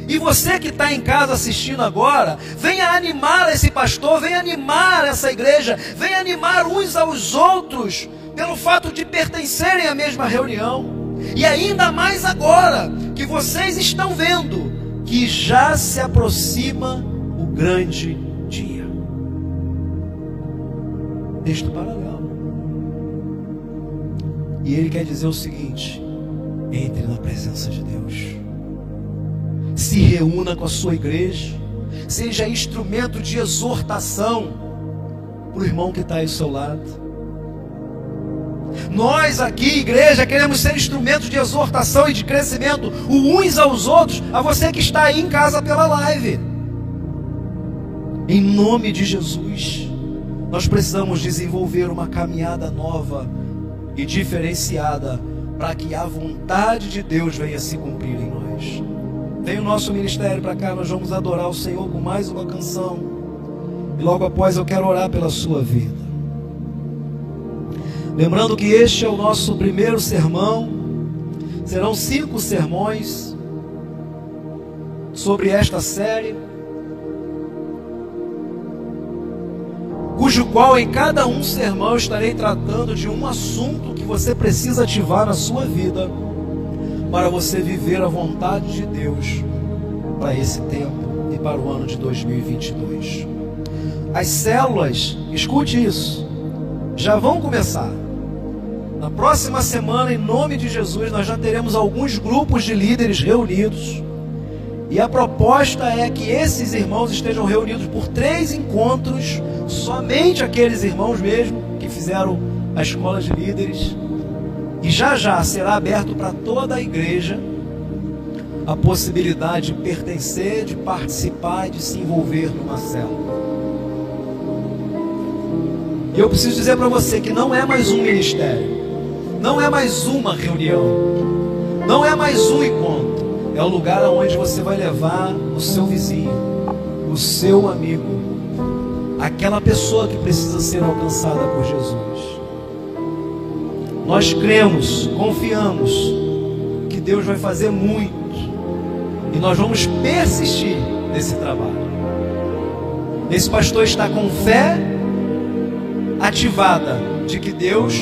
e você que está em casa assistindo agora, venha animar esse pastor, venha animar essa igreja, venha animar uns aos outros, pelo fato de pertencerem à mesma reunião. E ainda mais agora que vocês estão vendo que já se aproxima o grande dia. Texto paralelo. E ele quer dizer o seguinte: entre na presença de Deus se reúna com a sua igreja, seja instrumento de exortação para o irmão que está aí ao seu lado. Nós aqui, igreja, queremos ser instrumentos de exortação e de crescimento uns aos outros, a você que está aí em casa pela live. Em nome de Jesus, nós precisamos desenvolver uma caminhada nova e diferenciada para que a vontade de Deus venha se cumprir em nós. Vem o nosso ministério para cá, nós vamos adorar o Senhor com mais uma canção. E logo após eu quero orar pela sua vida. Lembrando que este é o nosso primeiro sermão. Serão cinco sermões sobre esta série. Cujo qual em cada um sermão estarei tratando de um assunto que você precisa ativar na sua vida para você viver a vontade de Deus para esse tempo e para o ano de 2022. As células, escute isso, já vão começar. Na próxima semana, em nome de Jesus, nós já teremos alguns grupos de líderes reunidos. E a proposta é que esses irmãos estejam reunidos por três encontros, somente aqueles irmãos mesmo que fizeram a escola de líderes e já já será aberto para toda a igreja a possibilidade de pertencer, de participar e de se envolver numa célula. E eu preciso dizer para você que não é mais um ministério, não é mais uma reunião, não é mais um encontro, é o lugar aonde você vai levar o seu vizinho, o seu amigo, aquela pessoa que precisa ser alcançada por Jesus. Nós cremos, confiamos que Deus vai fazer muito e nós vamos persistir nesse trabalho. Esse pastor está com fé ativada de que Deus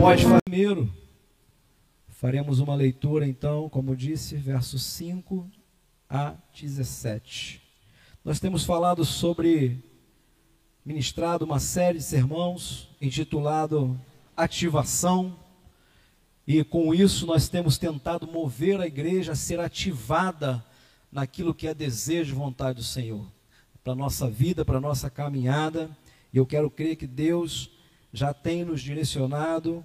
pode fazer. Primeiro, faremos uma leitura então, como disse, versos 5 a 17. Nós temos falado sobre ministrado uma série de sermãos intitulado Ativação. E com isso nós temos tentado mover a igreja a ser ativada naquilo que é desejo e vontade do Senhor, para a nossa vida, para a nossa caminhada. E eu quero crer que Deus já tem nos direcionado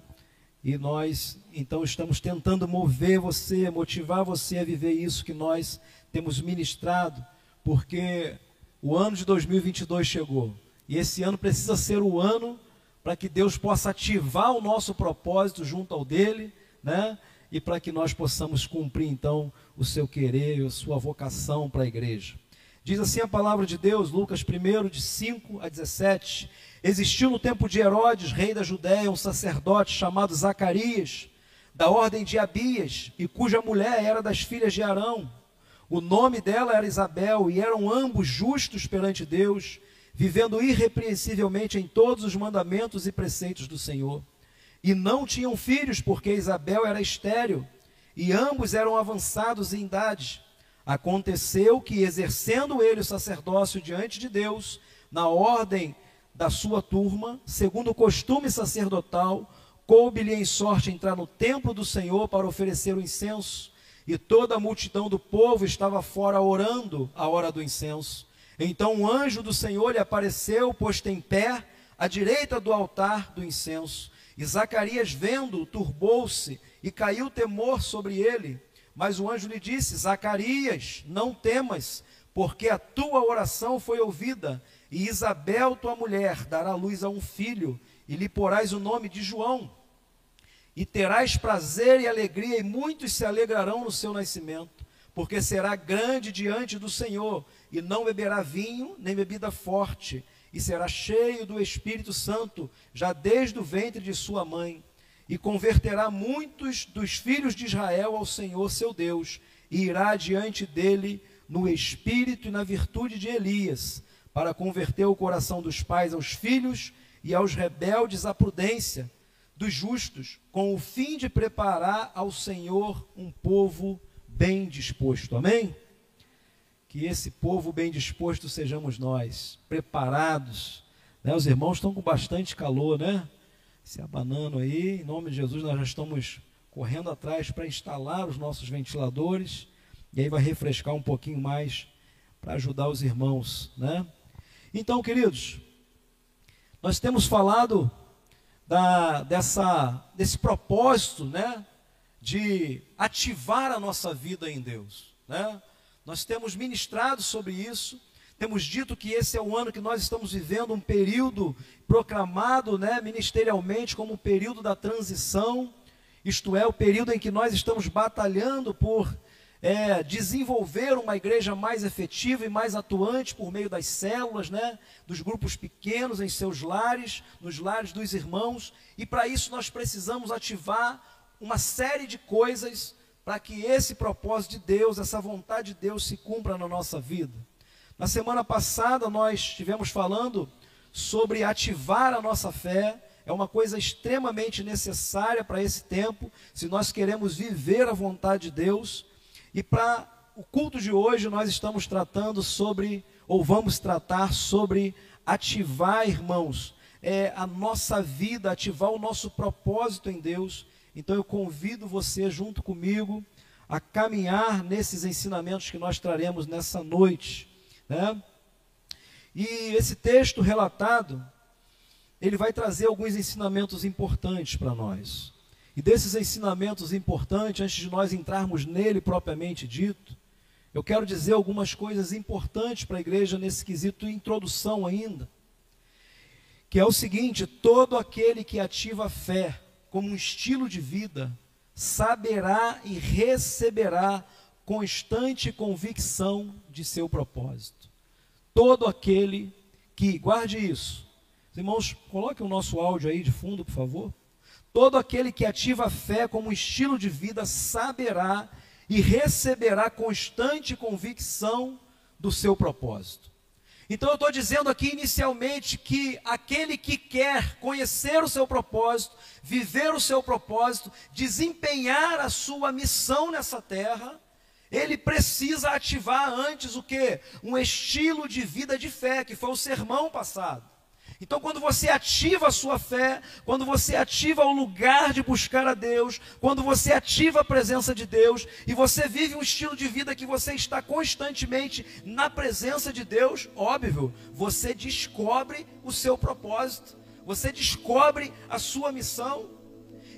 e nós então estamos tentando mover você, motivar você a viver isso que nós temos ministrado, porque o ano de 2022 chegou. E esse ano precisa ser o ano para que Deus possa ativar o nosso propósito junto ao dele, né? E para que nós possamos cumprir então o seu querer, a sua vocação para a igreja. Diz assim a palavra de Deus, Lucas 1, de 5 a 17. Existiu no tempo de Herodes, rei da Judéia, um sacerdote chamado Zacarias, da ordem de Abias, e cuja mulher era das filhas de Arão. O nome dela era Isabel, e eram ambos justos perante Deus, vivendo irrepreensivelmente em todos os mandamentos e preceitos do Senhor. E não tinham filhos, porque Isabel era estéril, e ambos eram avançados em idade. Aconteceu que, exercendo ele o sacerdócio diante de Deus, na ordem da sua turma, segundo o costume sacerdotal, coube-lhe em sorte entrar no templo do Senhor para oferecer o incenso, e toda a multidão do povo estava fora orando a hora do incenso. Então um anjo do Senhor lhe apareceu, posto em pé, à direita do altar do incenso. E Zacarias, vendo, turbou-se e caiu temor sobre ele. Mas o anjo lhe disse: Zacarias, não temas, porque a tua oração foi ouvida, e Isabel, tua mulher, dará luz a um filho, e lhe porás o nome de João. E terás prazer e alegria, e muitos se alegrarão no seu nascimento, porque será grande diante do Senhor, e não beberá vinho nem bebida forte, e será cheio do Espírito Santo, já desde o ventre de sua mãe, e converterá muitos dos filhos de Israel ao Senhor seu Deus, e irá diante dele no espírito e na virtude de Elias para converter o coração dos pais aos filhos e aos rebeldes à prudência dos justos, com o fim de preparar ao Senhor um povo bem disposto. Amém? Que esse povo bem disposto sejamos nós, preparados. Né? Os irmãos estão com bastante calor, né? Se abanando aí, em nome de Jesus, nós já estamos correndo atrás para instalar os nossos ventiladores, e aí vai refrescar um pouquinho mais para ajudar os irmãos, né? Então, queridos, nós temos falado da, dessa, desse propósito, né, de ativar a nossa vida em Deus, né? Nós temos ministrado sobre isso, temos dito que esse é o ano que nós estamos vivendo um período proclamado, né, ministerialmente como o período da transição, isto é, o período em que nós estamos batalhando por é, desenvolver uma igreja mais efetiva e mais atuante por meio das células, né, dos grupos pequenos em seus lares, nos lares dos irmãos, e para isso nós precisamos ativar uma série de coisas para que esse propósito de Deus, essa vontade de Deus se cumpra na nossa vida. Na semana passada nós estivemos falando sobre ativar a nossa fé, é uma coisa extremamente necessária para esse tempo, se nós queremos viver a vontade de Deus. E para o culto de hoje, nós estamos tratando sobre, ou vamos tratar sobre ativar, irmãos, é, a nossa vida, ativar o nosso propósito em Deus. Então eu convido você, junto comigo, a caminhar nesses ensinamentos que nós traremos nessa noite. Né? E esse texto relatado, ele vai trazer alguns ensinamentos importantes para nós. E desses ensinamentos importantes, antes de nós entrarmos nele propriamente dito, eu quero dizer algumas coisas importantes para a igreja nesse quesito introdução ainda. Que é o seguinte: todo aquele que ativa a fé como um estilo de vida, saberá e receberá constante convicção de seu propósito. Todo aquele que, guarde isso. Irmãos, coloque o nosso áudio aí de fundo, por favor. Todo aquele que ativa a fé como estilo de vida saberá e receberá constante convicção do seu propósito. Então eu estou dizendo aqui inicialmente que aquele que quer conhecer o seu propósito, viver o seu propósito, desempenhar a sua missão nessa terra, ele precisa ativar antes o que? Um estilo de vida de fé, que foi o sermão passado. Então, quando você ativa a sua fé, quando você ativa o lugar de buscar a Deus, quando você ativa a presença de Deus e você vive um estilo de vida que você está constantemente na presença de Deus, óbvio, você descobre o seu propósito, você descobre a sua missão.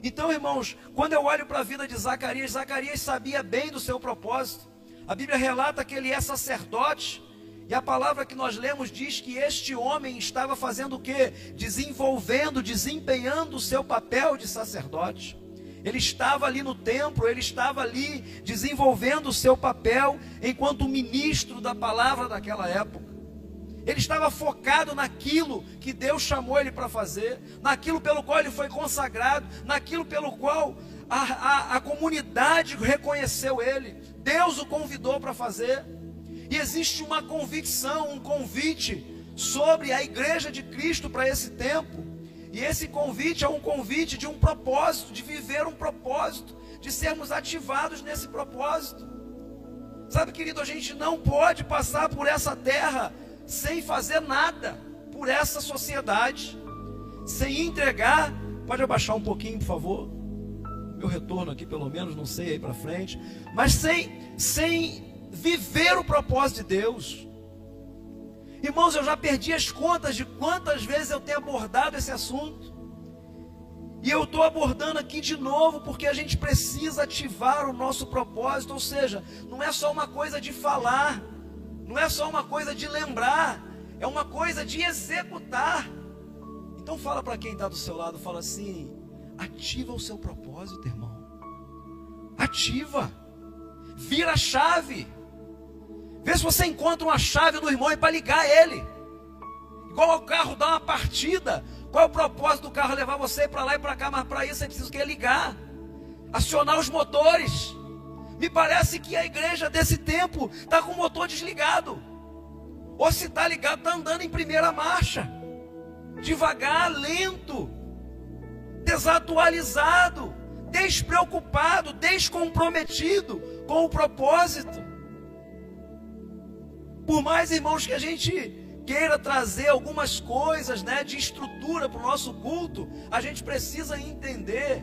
Então, irmãos, quando eu olho para a vida de Zacarias, Zacarias sabia bem do seu propósito. A Bíblia relata que ele é sacerdote. E a palavra que nós lemos diz que este homem estava fazendo o que? Desenvolvendo, desempenhando o seu papel de sacerdote. Ele estava ali no templo, ele estava ali desenvolvendo o seu papel enquanto ministro da palavra daquela época. Ele estava focado naquilo que Deus chamou ele para fazer, naquilo pelo qual ele foi consagrado, naquilo pelo qual a, a, a comunidade reconheceu ele. Deus o convidou para fazer. E existe uma convicção, um convite sobre a igreja de Cristo para esse tempo. E esse convite é um convite de um propósito, de viver um propósito, de sermos ativados nesse propósito. Sabe, querido, a gente não pode passar por essa terra sem fazer nada por essa sociedade, sem entregar. Pode abaixar um pouquinho, por favor? Meu retorno aqui, pelo menos, não sei aí para frente, mas sem, sem viver o propósito de Deus. Irmãos, eu já perdi as contas de quantas vezes eu tenho abordado esse assunto. E eu estou abordando aqui de novo porque a gente precisa ativar o nosso propósito. Ou seja, não é só uma coisa de falar, não é só uma coisa de lembrar, é uma coisa de executar. Então fala para quem está do seu lado, fala assim: ativa o seu propósito, irmão. Ativa, vira a chave. Vê se você encontra uma chave no irmão para ligar ele. Igual o carro dá uma partida. Qual é o propósito do carro levar você para lá e para cá? Mas para isso você precisa que ligar, acionar os motores. Me parece que a igreja desse tempo está com o motor desligado. Ou se está ligado, está andando em primeira marcha. Devagar, lento, desatualizado, despreocupado, descomprometido com o propósito. Por mais, irmãos, que a gente queira trazer algumas coisas né, de estrutura para o nosso culto, a gente precisa entender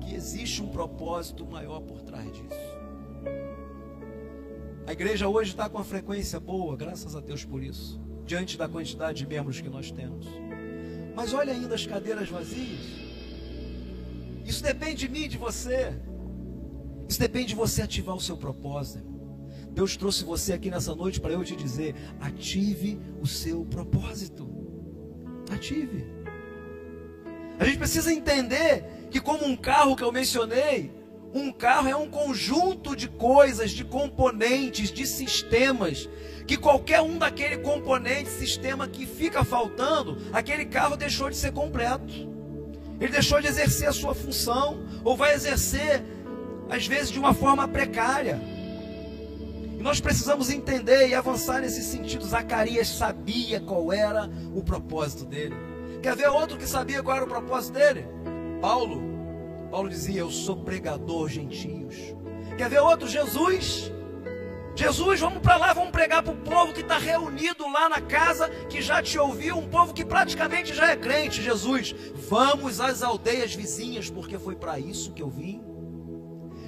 que existe um propósito maior por trás disso. A igreja hoje está com uma frequência boa, graças a Deus por isso, diante da quantidade de membros que nós temos. Mas olha ainda as cadeiras vazias. Isso depende de mim, de você. Isso depende de você ativar o seu propósito. Deus trouxe você aqui nessa noite para eu te dizer: ative o seu propósito. Ative. A gente precisa entender que, como um carro que eu mencionei, um carro é um conjunto de coisas, de componentes, de sistemas, que qualquer um daquele componente, sistema que fica faltando, aquele carro deixou de ser completo. Ele deixou de exercer a sua função, ou vai exercer, às vezes, de uma forma precária. Nós precisamos entender e avançar nesse sentido. Zacarias sabia qual era o propósito dele. Quer ver outro que sabia qual era o propósito dele? Paulo. Paulo dizia: Eu sou pregador gentios. Quer ver outro? Jesus. Jesus, vamos para lá, vamos pregar para o povo que está reunido lá na casa, que já te ouviu, um povo que praticamente já é crente. Jesus, vamos às aldeias vizinhas, porque foi para isso que eu vim.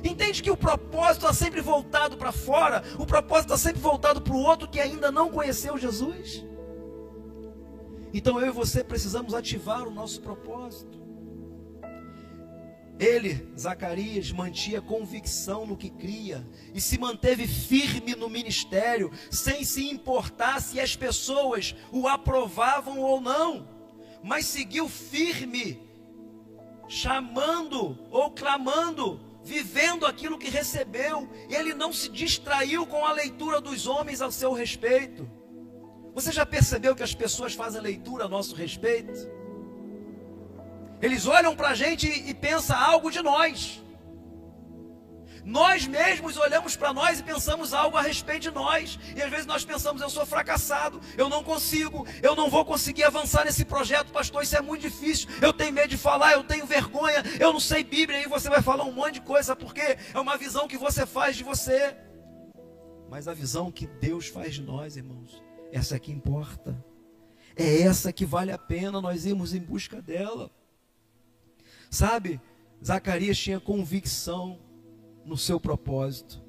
Entende que o propósito está sempre voltado para fora, o propósito está sempre voltado para o outro que ainda não conheceu Jesus. Então eu e você precisamos ativar o nosso propósito. Ele, Zacarias, mantinha convicção no que cria e se manteve firme no ministério, sem se importar se as pessoas o aprovavam ou não, mas seguiu firme, chamando ou clamando vivendo aquilo que recebeu, e ele não se distraiu com a leitura dos homens ao seu respeito. Você já percebeu que as pessoas fazem leitura a nosso respeito? Eles olham para a gente e pensam algo de nós. Nós mesmos olhamos para nós e pensamos algo a respeito de nós. E às vezes nós pensamos, eu sou fracassado, eu não consigo, eu não vou conseguir avançar nesse projeto, pastor, isso é muito difícil. Eu tenho medo de falar, eu tenho vergonha, eu não sei Bíblia, e você vai falar um monte de coisa, porque é uma visão que você faz de você. Mas a visão que Deus faz de nós, irmãos, essa é que importa. É essa que vale a pena nós irmos em busca dela. Sabe, Zacarias tinha convicção no seu propósito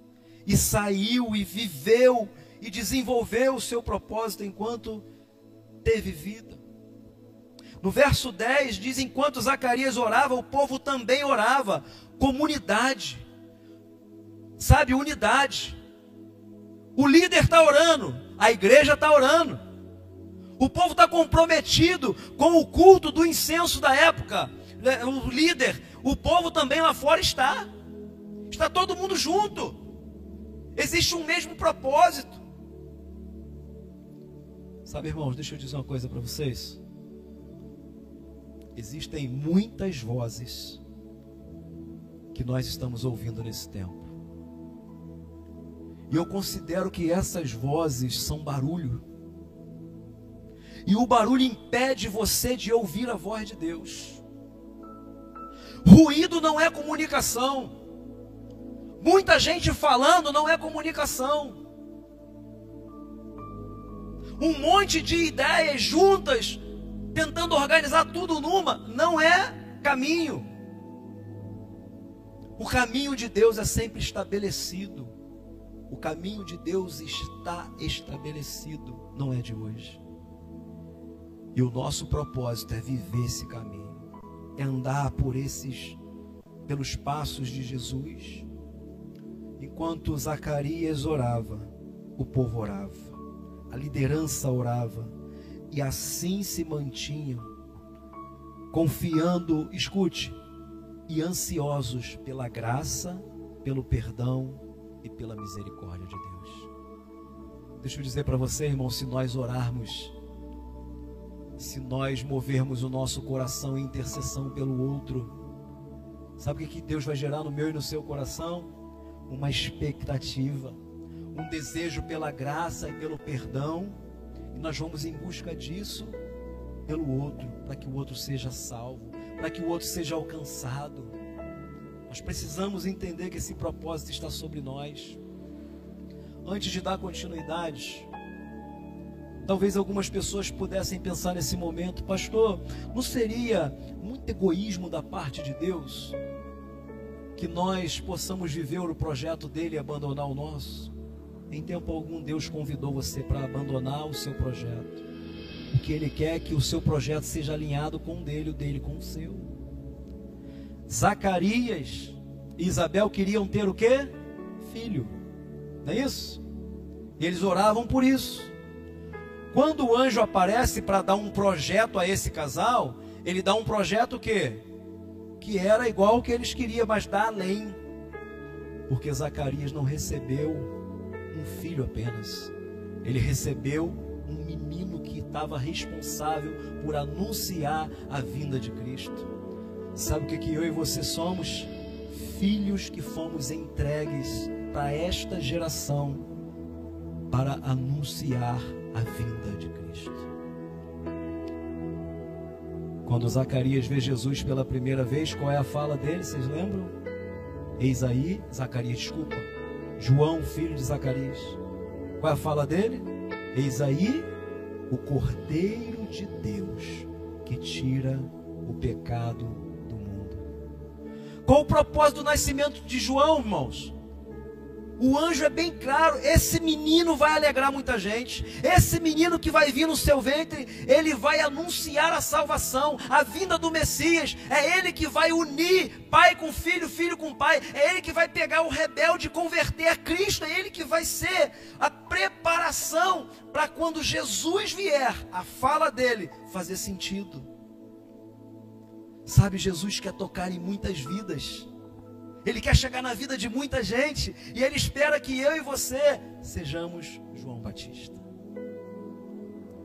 e saiu e viveu e desenvolveu o seu propósito enquanto teve vida. No verso 10 diz: enquanto Zacarias orava, o povo também orava. Comunidade, sabe, unidade. O líder está orando, a igreja está orando. O povo está comprometido com o culto do incenso da época. O líder, o povo também lá fora está. Está todo mundo junto. Existe um mesmo propósito. Sabe, irmãos, deixa eu dizer uma coisa para vocês. Existem muitas vozes que nós estamos ouvindo nesse tempo. E eu considero que essas vozes são barulho. E o barulho impede você de ouvir a voz de Deus. Ruído não é comunicação. Muita gente falando não é comunicação um monte de ideias juntas, tentando organizar tudo numa, não é caminho. O caminho de Deus é sempre estabelecido. O caminho de Deus está estabelecido, não é de hoje. E o nosso propósito é viver esse caminho, é andar por esses pelos passos de Jesus. Enquanto Zacarias orava, o povo orava a liderança orava, e assim se mantinham, confiando, escute, e ansiosos pela graça, pelo perdão e pela misericórdia de Deus. Deixa eu dizer para você, irmão, se nós orarmos, se nós movermos o nosso coração em intercessão pelo outro, sabe o que Deus vai gerar no meu e no seu coração? Uma expectativa um desejo pela graça e pelo perdão, e nós vamos em busca disso pelo outro, para que o outro seja salvo, para que o outro seja alcançado. Nós precisamos entender que esse propósito está sobre nós. Antes de dar continuidade, talvez algumas pessoas pudessem pensar nesse momento, pastor, não seria muito egoísmo da parte de Deus que nós possamos viver o projeto dele e abandonar o nosso? Em tempo algum, Deus convidou você para abandonar o seu projeto. O que Ele quer é que o seu projeto seja alinhado com o dele, o dele com o seu. Zacarias e Isabel queriam ter o quê? Filho. Não é isso? E eles oravam por isso. Quando o anjo aparece para dar um projeto a esse casal, ele dá um projeto que que era igual ao que eles queriam, mas dá além. Porque Zacarias não recebeu um filho apenas. Ele recebeu um menino que estava responsável por anunciar a vinda de Cristo. Sabe o que, que eu e você somos? Filhos que fomos entregues para esta geração para anunciar a vinda de Cristo. Quando Zacarias vê Jesus pela primeira vez, qual é a fala dele? Vocês lembram? Eis aí, Zacarias, desculpa João, filho de Zacarias. Qual é a fala dele? Eis aí o Cordeiro de Deus que tira o pecado do mundo. Qual o propósito do nascimento de João, irmãos? O anjo é bem claro: esse menino vai alegrar muita gente. Esse menino que vai vir no seu ventre, ele vai anunciar a salvação, a vinda do Messias. É ele que vai unir pai com filho, filho com pai. É ele que vai pegar o rebelde e converter a Cristo. É ele que vai ser a preparação para quando Jesus vier, a fala dele fazer sentido. Sabe, Jesus quer tocar em muitas vidas. Ele quer chegar na vida de muita gente e ele espera que eu e você sejamos João Batista.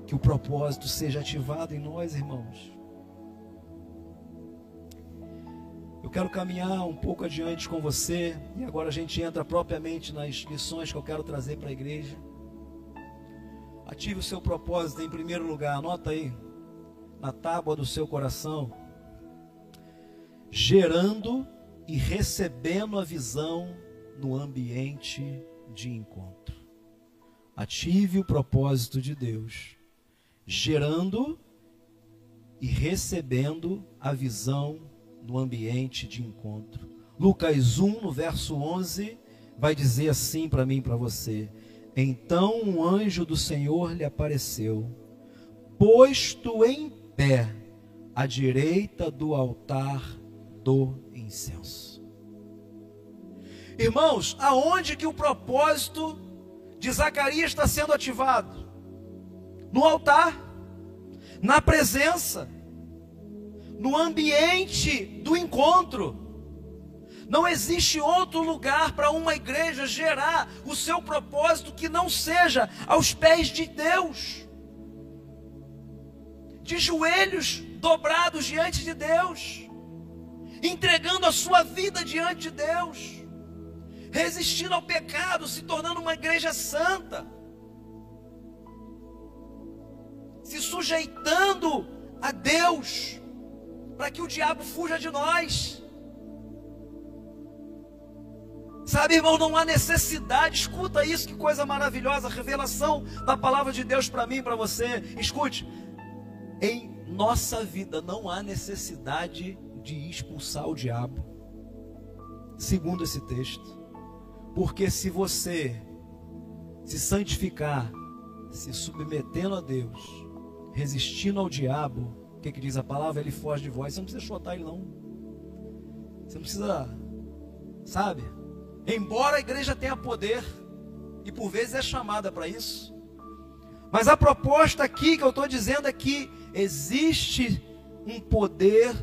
Que o propósito seja ativado em nós, irmãos. Eu quero caminhar um pouco adiante com você e agora a gente entra propriamente nas lições que eu quero trazer para a igreja. Ative o seu propósito em primeiro lugar, anota aí na tábua do seu coração, gerando e recebendo a visão no ambiente de encontro. Ative o propósito de Deus gerando e recebendo a visão no ambiente de encontro. Lucas 1, no verso 11, vai dizer assim para mim e para você: Então um anjo do Senhor lhe apareceu, posto em pé à direita do altar do incenso. Irmãos, aonde que o propósito de Zacarias está sendo ativado? No altar, na presença, no ambiente do encontro. Não existe outro lugar para uma igreja gerar o seu propósito que não seja aos pés de Deus, de joelhos dobrados diante de Deus, entregando a sua vida diante de Deus, resistindo ao pecado, se tornando uma igreja santa, se sujeitando a Deus, para que o diabo fuja de nós. Sabe, irmão, não há necessidade. Escuta isso, que coisa maravilhosa, revelação da palavra de Deus para mim, para você. Escute, em nossa vida não há necessidade de expulsar o diabo, segundo esse texto, porque se você se santificar, se submetendo a Deus, resistindo ao diabo, o que, que diz a palavra? Ele foge de vós. Você não precisa chutar ele, não. Você não precisa, sabe? Embora a igreja tenha poder, e por vezes é chamada para isso, mas a proposta aqui que eu estou dizendo é que existe um poder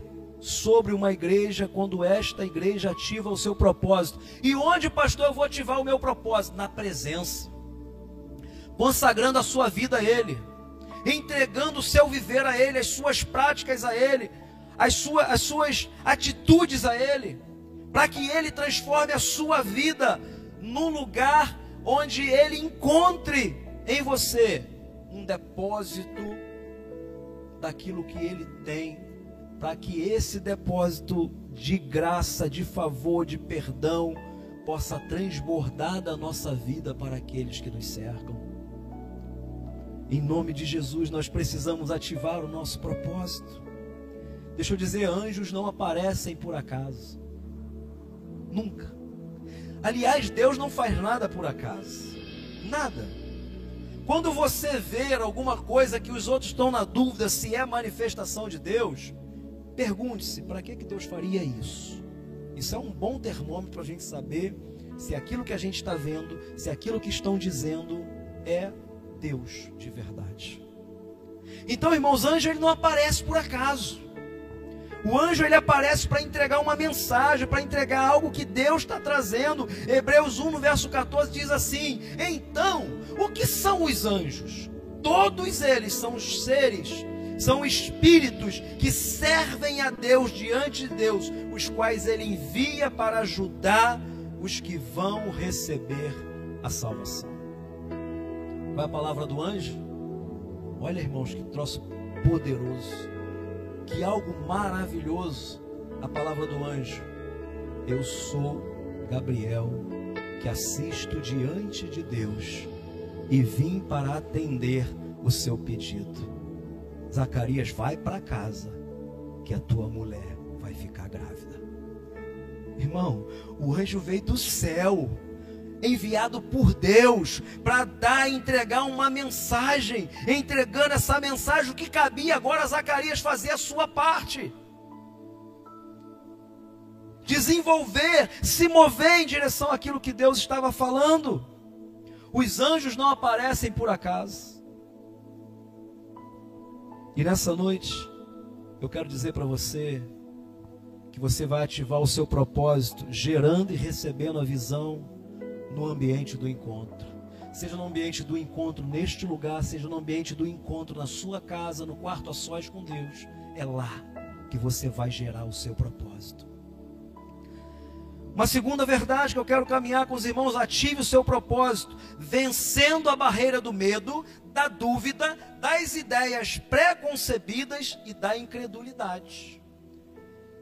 sobre uma igreja quando esta igreja ativa o seu propósito. E onde, pastor, eu vou ativar o meu propósito? Na presença, consagrando a sua vida a Ele, entregando o seu viver a Ele, as suas práticas a Ele, as, sua, as suas atitudes a Ele para que Ele transforme a sua vida num lugar onde Ele encontre em você um depósito daquilo que Ele tem, para que esse depósito de graça, de favor, de perdão, possa transbordar da nossa vida para aqueles que nos cercam. Em nome de Jesus, nós precisamos ativar o nosso propósito. Deixa eu dizer, anjos não aparecem por acaso. Nunca. Aliás, Deus não faz nada por acaso. Nada. Quando você ver alguma coisa que os outros estão na dúvida se é manifestação de Deus, pergunte-se: para que, que Deus faria isso? Isso é um bom termômetro para a gente saber se aquilo que a gente está vendo, se aquilo que estão dizendo é Deus de verdade. Então, irmãos, anjo ele não aparece por acaso. O anjo ele aparece para entregar uma mensagem, para entregar algo que Deus está trazendo. Hebreus 1, no verso 14, diz assim: Então, o que são os anjos? Todos eles são os seres, são espíritos que servem a Deus diante de Deus, os quais ele envia para ajudar os que vão receber a salvação. Qual é a palavra do anjo? Olha, irmãos, que troço poderoso que algo maravilhoso a palavra do anjo. Eu sou Gabriel, que assisto diante de Deus e vim para atender o seu pedido. Zacarias, vai para casa, que a tua mulher vai ficar grávida. Irmão, o anjo veio do céu enviado por Deus para dar e entregar uma mensagem, entregando essa mensagem, o que cabia agora Zacarias fazer a sua parte. Desenvolver, se mover em direção àquilo que Deus estava falando. Os anjos não aparecem por acaso. E nessa noite, eu quero dizer para você que você vai ativar o seu propósito, gerando e recebendo a visão no ambiente do encontro. Seja no ambiente do encontro neste lugar, seja no ambiente do encontro na sua casa, no quarto a sós com Deus. É lá que você vai gerar o seu propósito. Uma segunda verdade que eu quero caminhar com os irmãos, ative o seu propósito, vencendo a barreira do medo, da dúvida, das ideias preconcebidas e da incredulidade.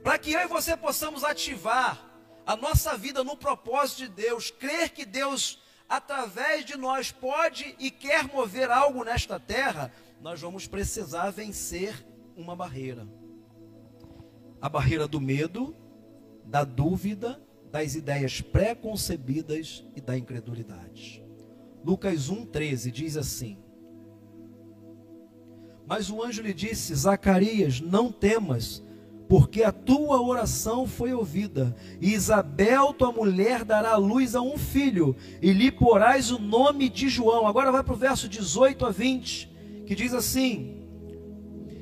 Para que eu e você possamos ativar a nossa vida no propósito de Deus, crer que Deus, através de nós, pode e quer mover algo nesta terra, nós vamos precisar vencer uma barreira. A barreira do medo, da dúvida, das ideias pré-concebidas e da incredulidade. Lucas 1,13 diz assim: Mas o anjo lhe disse: Zacarias, não temas, porque a tua oração foi ouvida, e Isabel, tua mulher, dará luz a um filho, e lhe porás o nome de João. Agora vai para o verso 18 a 20, que diz assim: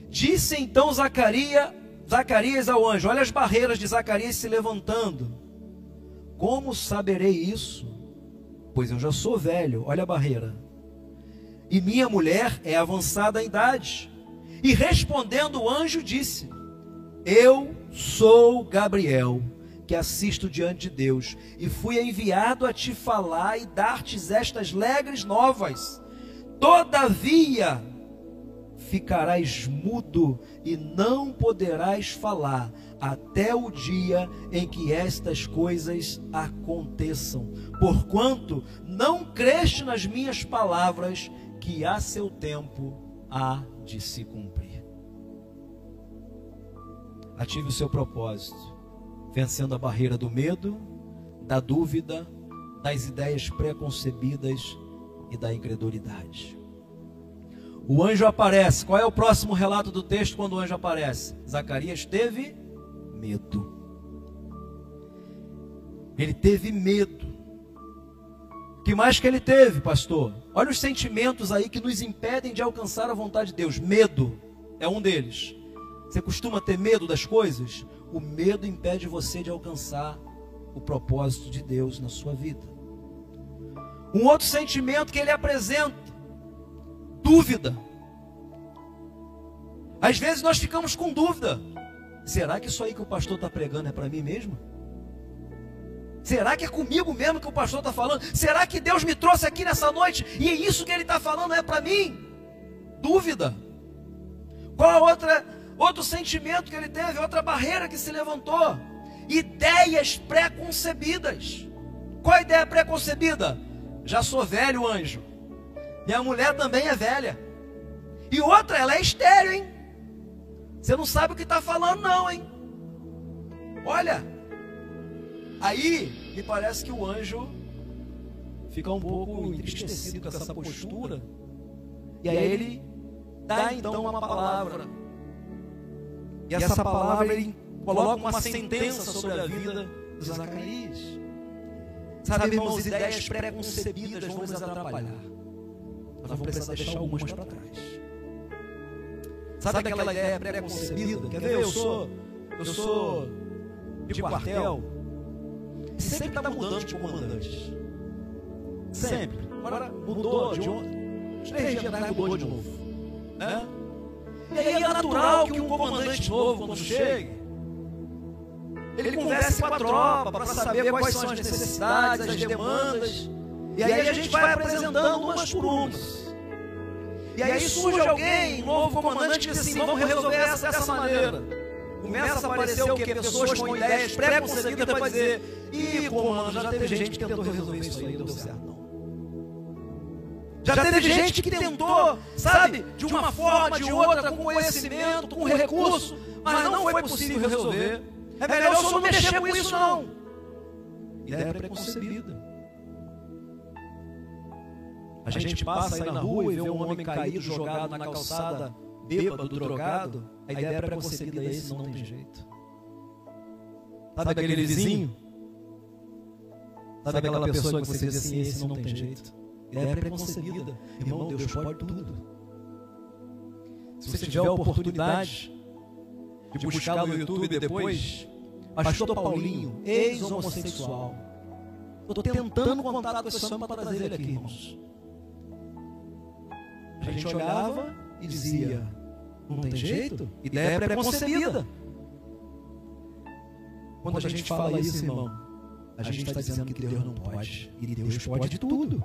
Disse então Zacarias, Zacarias ao anjo: Olha as barreiras de Zacarias se levantando. Como saberei isso? Pois eu já sou velho, olha a barreira. E minha mulher é avançada em idade. E respondendo o anjo disse: Eu sou Gabriel, que assisto diante de Deus, e fui enviado a te falar e dar-te estas alegres novas. Todavia, ficarás mudo e não poderás falar até o dia em que estas coisas aconteçam. Porquanto não creste nas minhas palavras, que a seu tempo há de se cumprir. Ative o seu propósito, vencendo a barreira do medo, da dúvida, das ideias preconcebidas e da incredulidade. O anjo aparece. Qual é o próximo relato do texto quando o anjo aparece? Zacarias teve medo. Ele teve medo. O que mais que ele teve, pastor? Olha os sentimentos aí que nos impedem de alcançar a vontade de Deus. Medo é um deles. Você costuma ter medo das coisas? O medo impede você de alcançar o propósito de Deus na sua vida. Um outro sentimento que ele apresenta: dúvida. Às vezes nós ficamos com dúvida. Será que isso aí que o pastor está pregando é para mim mesmo? Será que é comigo mesmo que o pastor está falando? Será que Deus me trouxe aqui nessa noite e é isso que ele está falando é para mim? Dúvida. Qual outra, outro sentimento que ele teve? Outra barreira que se levantou? Ideias pré-concebidas. Qual a ideia pré-concebida? Já sou velho, anjo. Minha mulher também é velha. E outra, ela é estéreo, hein? Você não sabe o que está falando, não, hein? Olha, aí me parece que o anjo fica um pouco entristecido com essa postura. E aí ele dá então uma palavra. E essa palavra ele coloca uma sentença sobre a vida de Zacarias. Sabe, irmãos, ideias preconcebidas vão nos atrapalhar. Nós vamos precisar deixar algumas para trás. Sabe aquela ideia pré-concebida? Quer ver? Eu sou, eu sou de quartel. Sempre está mudando de comandante. Sempre. Agora mudou de ontem. Os três atrás mudou de novo. Né? E aí é natural que um comandante novo, quando chegue, ele converse com a tropa para saber quais são as necessidades, as demandas. E aí a gente vai apresentando umas por umas. E aí surge alguém, um novo comandante, que diz assim: vamos resolver essa dessa maneira. Começa a aparecer o que? Pessoas com ideias pré-concebidas para dizer: ih, comando, já teve gente que tentou resolver isso aí, não deu certo, não. Já teve gente que tentou, sabe, de uma forma, de outra, com conhecimento, com recurso, mas não foi possível resolver. É melhor eu só não mexer com isso, não. Ideia preconcebida. A gente passa aí na rua e vê um homem caído, jogado na calçada, bêbado, drogado. A ideia preconcebida é esse, não tem jeito. Sabe aquele vizinho? Sabe aquela pessoa que você diz assim, esse não tem jeito? Ideia preconcebida. Irmão, Deus pode tudo. Se você tiver a oportunidade de buscar no YouTube depois, Pastor Paulinho, ex-homossexual. Estou tentando contato com esse homem para trazer ele aqui, irmãos. A gente olhava e dizia: não tem jeito? Ideia preconcebida. Quando a gente fala isso, irmão, a gente está dizendo que Deus não pode. E Deus pode de tudo.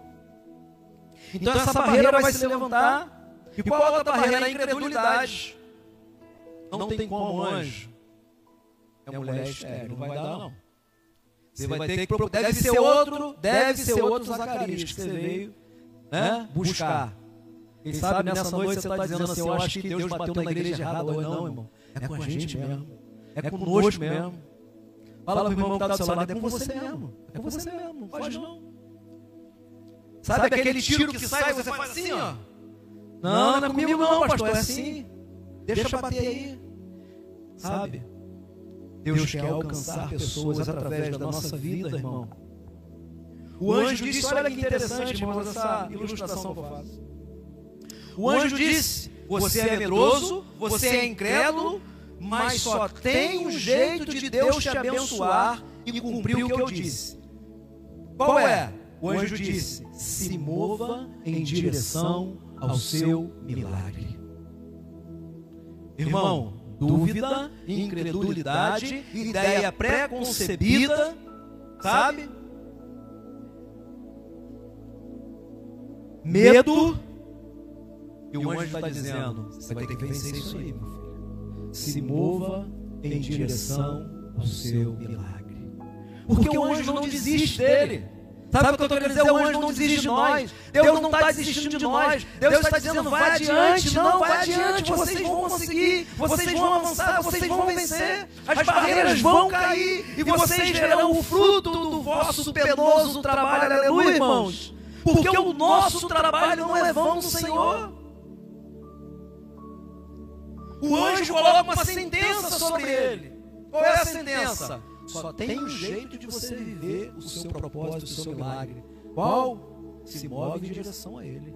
Então essa barreira vai se levantar. E qual a outra barreira? A incredulidade. Não tem como anjo. É mulher estéreo, não vai dar não. Você vai ter que deve ser outro, deve ser outro Zacarias que você veio né, buscar. Quem sabe nessa noite você está dizendo assim, eu acho que Deus bateu na igreja errada. Ou não, irmão. É com a gente mesmo. É conosco mesmo. Fala para o irmão que está do seu lado, é com você mesmo. É com você mesmo, não faz não. Sabe aquele tiro que sai e você faz assim, ó? Não, não é comigo não, pastor, é assim. Deixa bater aí. Sabe? Deus quer alcançar pessoas através da nossa vida, irmão. O anjo disse, olha que interessante, irmãos, essa ilustração que eu faço. O anjo disse, você é medroso, você é incrédulo, mas só tem um jeito de Deus te abençoar e cumprir o que eu disse. Qual é? O anjo disse: se mova em direção ao seu milagre. Irmão, dúvida, incredulidade, ideia pré-concebida, sabe? Medo. E o anjo está dizendo: você vai ter que vencer isso aí, meu filho se mova em direção ao seu milagre. Porque o anjo não desiste dele. Sabe o que eu estou querendo dizer? O anjo não desiste de nós. Deus não está desistindo de nós. Deus está dizendo: vai adiante, não, vai adiante. Vocês vão conseguir, vocês vão avançar, vocês vão vencer. As barreiras vão cair e vocês verão o fruto do vosso penoso trabalho. Aleluia, irmãos. Porque o nosso trabalho não é vão no Senhor. O anjo coloca uma sentença sobre ele. Qual é a sentença? Só tem um jeito de você viver o seu propósito, o seu milagre. Qual? Se move em direção a ele.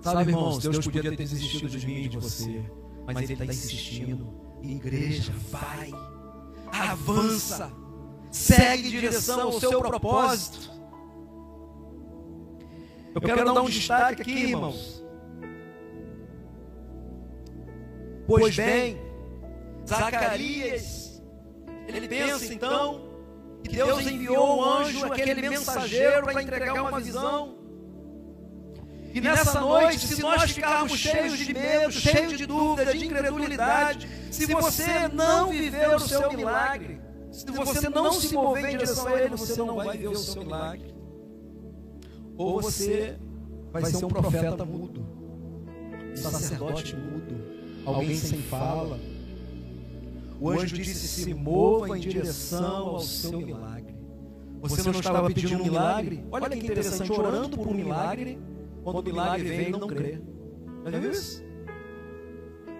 Sabe, irmãos, Deus podia ter desistido de mim e de você, mas Ele está insistindo. Igreja, vai, avança, segue em direção ao seu propósito. Eu quero dar um destaque aqui, irmãos. Pois bem, Zacarias, ele pensa então que Deus enviou um anjo, aquele mensageiro, para entregar uma visão. E nessa noite, se nós ficarmos cheios de medo, cheios de dúvida, de incredulidade, se você não viver o seu milagre, se você não se mover em direção a Ele, você não vai viver o seu milagre. Ou você vai ser um profeta mudo, um sacerdote mudo alguém sem fala. O anjo disse: se mova em direção ao seu milagre. Você não estava pedindo um milagre? Olha que interessante, orando por um milagre, quando o milagre vem, não crê. Já viu isso?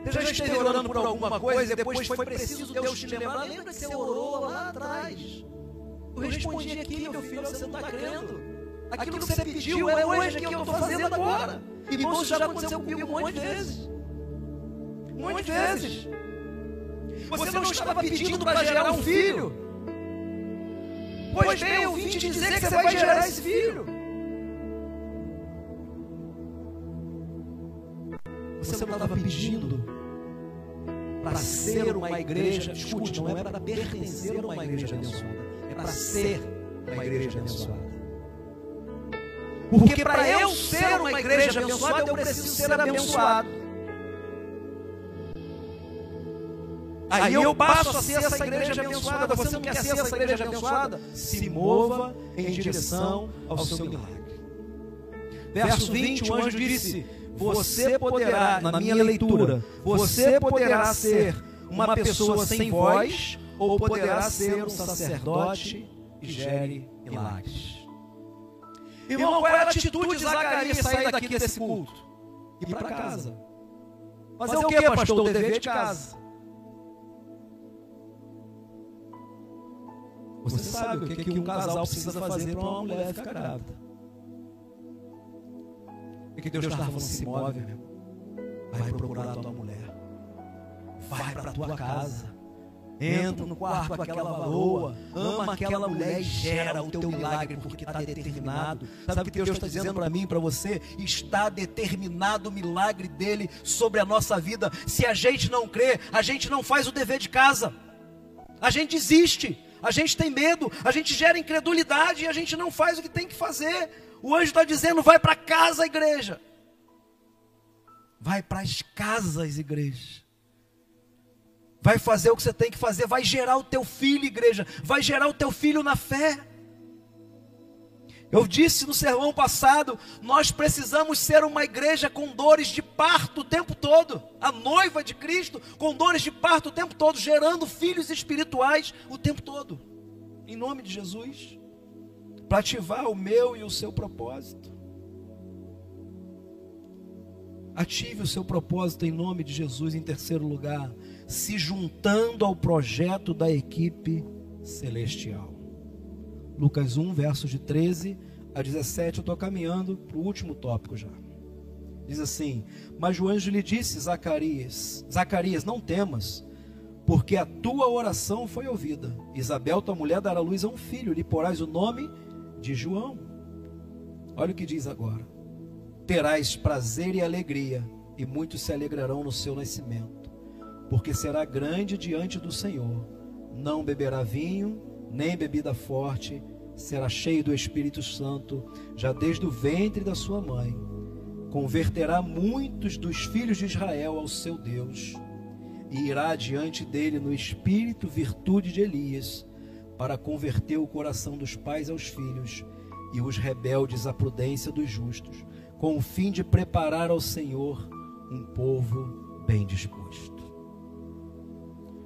Você já esteve orando por alguma coisa e depois foi preciso Deus te lembrar? Lembra que você orou lá atrás? Eu respondi aqui, meu filho, você não está crendo. Aquilo que você pediu é hoje que eu estou fazendo agora. E isso já aconteceu comigo um monte de vezes. Muitas vezes. Você não estava pedindo para gerar um filho. Pois bem, eu vim te dizer que você vai gerar esse filho. Você não estava pedindo para ser uma igreja, escute, não é para pertencer a uma igreja abençoada, é para ser uma igreja abençoada. Porque para eu ser uma igreja abençoada, eu preciso ser abençoado. Aí eu passo a ser essa igreja abençoada. Você não quer ser essa igreja abençoada? Se mova em direção ao seu milagre. Verso 20, o anjo disse: Você poderá, na minha leitura, você poderá ser uma pessoa sem voz, ou poderá ser um sacerdote que gere milagres. Irmão, qual era a atitude de Zacarias sair daqui desse culto? Ir para casa. Fazer o que, pastor? O dever de casa. Você sabe o que, que um casal precisa fazer para uma mulher ficar grávida. O que Deus está falando? Se move, meu. Vai procurar a tua mulher. Vai para a tua casa. Entra no quarto com aquela varoa, ama aquela mulher e gera o teu milagre, porque está determinado. Sabe o que Deus está dizendo para mim e para você? Está determinado o milagre dele sobre a nossa vida. Se a gente não crê, a gente não faz o dever de casa, a gente desiste a gente tem medo, a gente gera incredulidade e a gente não faz o que tem que fazer. O anjo está dizendo: vai para casa, igreja. Vai para as casas, igreja. Vai fazer o que você tem que fazer, vai gerar o teu filho, igreja. Vai gerar o teu filho na fé. Eu disse no sermão passado, nós precisamos ser uma igreja com dores de parto o tempo todo. A noiva de Cristo com dores de parto o tempo todo, gerando filhos espirituais o tempo todo. Em nome de Jesus, para ativar o meu e o seu propósito. Ative o seu propósito em nome de Jesus em terceiro lugar, se juntando ao projeto da equipe celestial. Lucas 1, versos de 13 a 17, eu estou caminhando para o último tópico já. Diz assim: Mas o anjo lhe disse, Zacarias, Zacarias, não temas, porque a tua oração foi ouvida. Isabel, tua mulher, dará luz a um filho, lhe porás o nome de João. Olha o que diz agora: Terás prazer e alegria, e muitos se alegrarão no seu nascimento, porque será grande diante do Senhor. Não beberá vinho, nem bebida forte, será cheio do Espírito Santo, já desde o ventre da sua mãe. Converterá muitos dos filhos de Israel ao seu Deus, e irá diante dele no espírito virtude de Elias, para converter o coração dos pais aos filhos e os rebeldes à prudência dos justos, com o fim de preparar ao Senhor um povo bem disposto.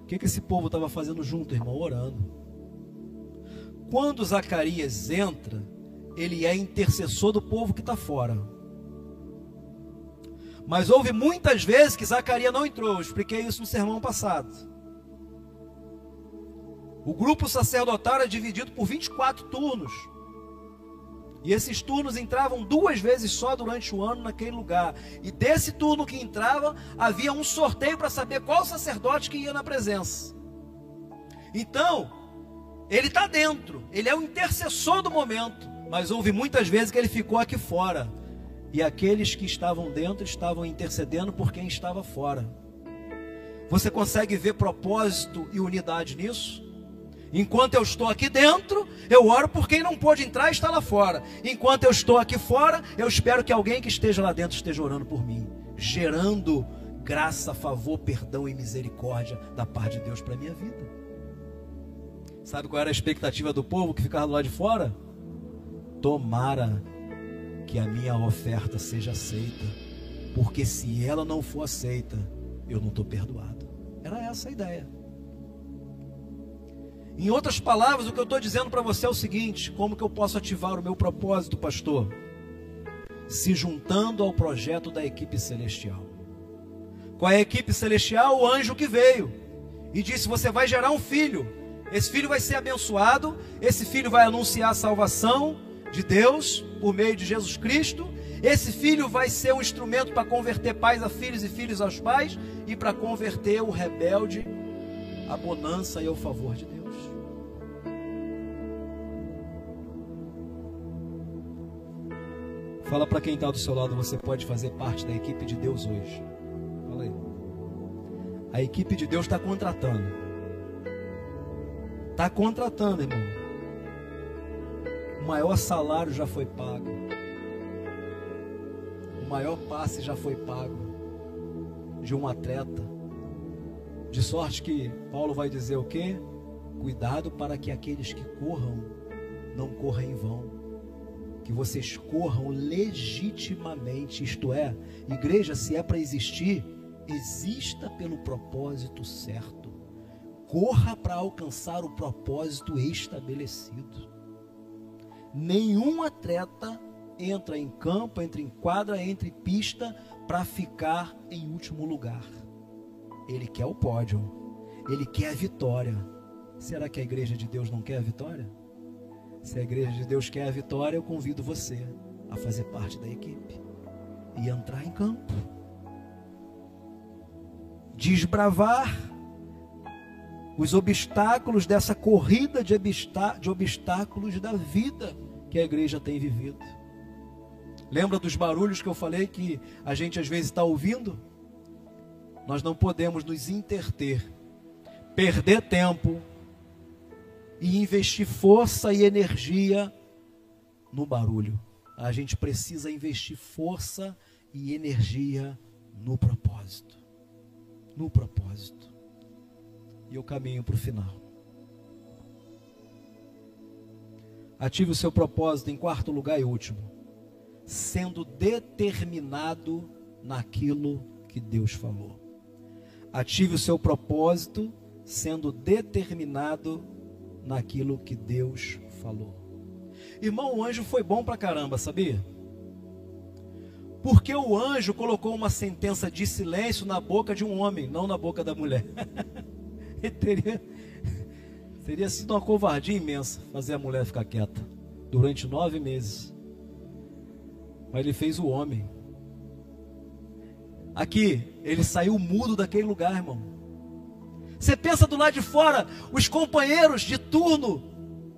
O que, que esse povo estava fazendo junto, irmão? Orando. Quando Zacarias entra, ele é intercessor do povo que está fora. Mas houve muitas vezes que Zacarias não entrou. Eu expliquei isso no sermão passado. O grupo sacerdotal é dividido por 24 turnos. E esses turnos entravam duas vezes só durante o ano naquele lugar. E desse turno que entrava, havia um sorteio para saber qual sacerdote que ia na presença. Então, ele está dentro, ele é o intercessor do momento, mas houve muitas vezes que ele ficou aqui fora. E aqueles que estavam dentro estavam intercedendo por quem estava fora. Você consegue ver propósito e unidade nisso? Enquanto eu estou aqui dentro, eu oro por quem não pôde entrar e está lá fora. Enquanto eu estou aqui fora, eu espero que alguém que esteja lá dentro esteja orando por mim, gerando graça, favor, perdão e misericórdia da parte de Deus para a minha vida. Sabe qual era a expectativa do povo que ficava lado de fora? Tomara que a minha oferta seja aceita, porque se ela não for aceita, eu não estou perdoado. Era essa a ideia. Em outras palavras, o que eu estou dizendo para você é o seguinte: como que eu posso ativar o meu propósito, pastor? Se juntando ao projeto da equipe celestial. Qual é a equipe celestial? O anjo que veio e disse: Você vai gerar um filho. Esse filho vai ser abençoado, esse filho vai anunciar a salvação de Deus por meio de Jesus Cristo. Esse filho vai ser um instrumento para converter pais a filhos e filhos aos pais e para converter o rebelde à bonança e ao favor de Deus. Fala para quem está do seu lado, você pode fazer parte da equipe de Deus hoje. Fala aí. A equipe de Deus está contratando. Está contratando, irmão. O maior salário já foi pago. O maior passe já foi pago de um atleta. De sorte que Paulo vai dizer o quê? Cuidado para que aqueles que corram não corram em vão. Que vocês corram legitimamente, isto é, igreja, se é para existir, exista pelo propósito certo corra para alcançar o propósito estabelecido. Nenhum atleta entra em campo, entra em quadra, entra em pista para ficar em último lugar. Ele quer o pódio, ele quer a vitória. Será que a igreja de Deus não quer a vitória? Se a igreja de Deus quer a vitória, eu convido você a fazer parte da equipe e entrar em campo. Desbravar os obstáculos dessa corrida de, de obstáculos da vida que a igreja tem vivido. Lembra dos barulhos que eu falei que a gente às vezes está ouvindo? Nós não podemos nos interter, perder tempo e investir força e energia no barulho. A gente precisa investir força e energia no propósito. No propósito e eu caminho para o final. Ative o seu propósito em quarto lugar e último, sendo determinado naquilo que Deus falou. Ative o seu propósito sendo determinado naquilo que Deus falou. Irmão, o anjo foi bom pra caramba, sabia? Porque o anjo colocou uma sentença de silêncio na boca de um homem, não na boca da mulher. Teria, teria sido uma covardia imensa fazer a mulher ficar quieta durante nove meses. Mas ele fez o homem. Aqui, ele saiu mudo daquele lugar, irmão. Você pensa do lado de fora, os companheiros de turno,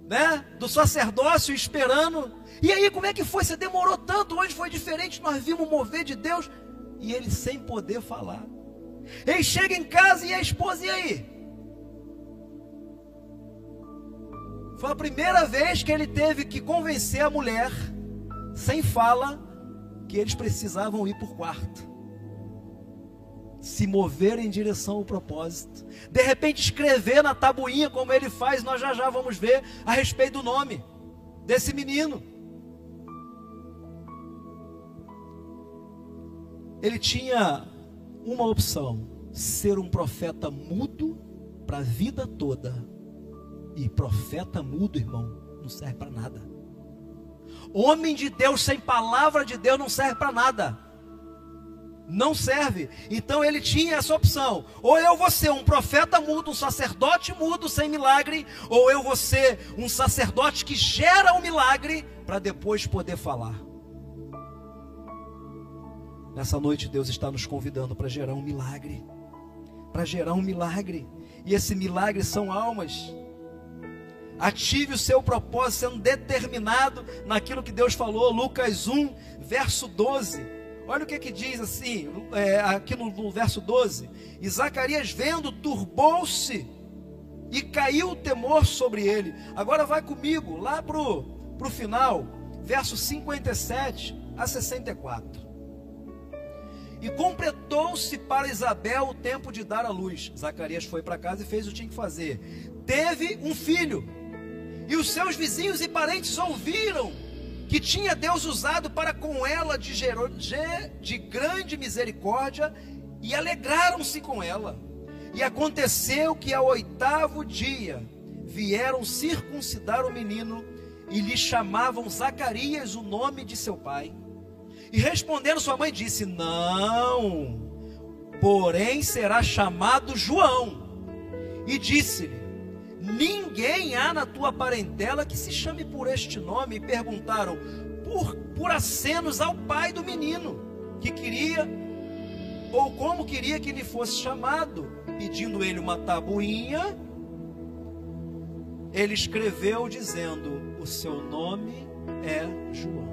né, do sacerdócio esperando. E aí, como é que foi? Você demorou tanto, hoje foi diferente, nós vimos mover de Deus e ele sem poder falar. Ele chega em casa e a esposa, e aí? Foi a primeira vez que ele teve que convencer a mulher, sem fala, que eles precisavam ir por quarto se mover em direção ao propósito. De repente, escrever na tabuinha, como ele faz, nós já já vamos ver a respeito do nome desse menino. Ele tinha uma opção: ser um profeta mudo para a vida toda. E profeta mudo, irmão, não serve para nada. Homem de Deus sem palavra de Deus não serve para nada não serve. Então ele tinha essa opção: ou eu vou ser um profeta mudo, um sacerdote mudo sem milagre, ou eu vou ser um sacerdote que gera um milagre para depois poder falar. Nessa noite Deus está nos convidando para gerar um milagre, para gerar um milagre. E esse milagre são almas. Ative o seu propósito sendo determinado naquilo que Deus falou, Lucas 1, verso 12. Olha o que, que diz assim, é, aqui no, no verso 12: E Zacarias, vendo, turbou-se e caiu o temor sobre ele. Agora vai comigo lá para o final, verso 57 a 64. E completou-se para Isabel o tempo de dar à luz. Zacarias foi para casa e fez o que tinha que fazer. Teve um filho. E os seus vizinhos e parentes ouviram que tinha Deus usado para com ela de, de grande misericórdia e alegraram-se com ela. E aconteceu que ao oitavo dia vieram circuncidar o menino e lhe chamavam Zacarias o nome de seu pai. E respondendo sua mãe disse: Não, porém será chamado João. E disse-lhe: Ninguém há na tua parentela que se chame por este nome. E perguntaram por, por acenos ao pai do menino, que queria, ou como queria que ele fosse chamado, pedindo ele uma tabuinha. Ele escreveu dizendo: O seu nome é João.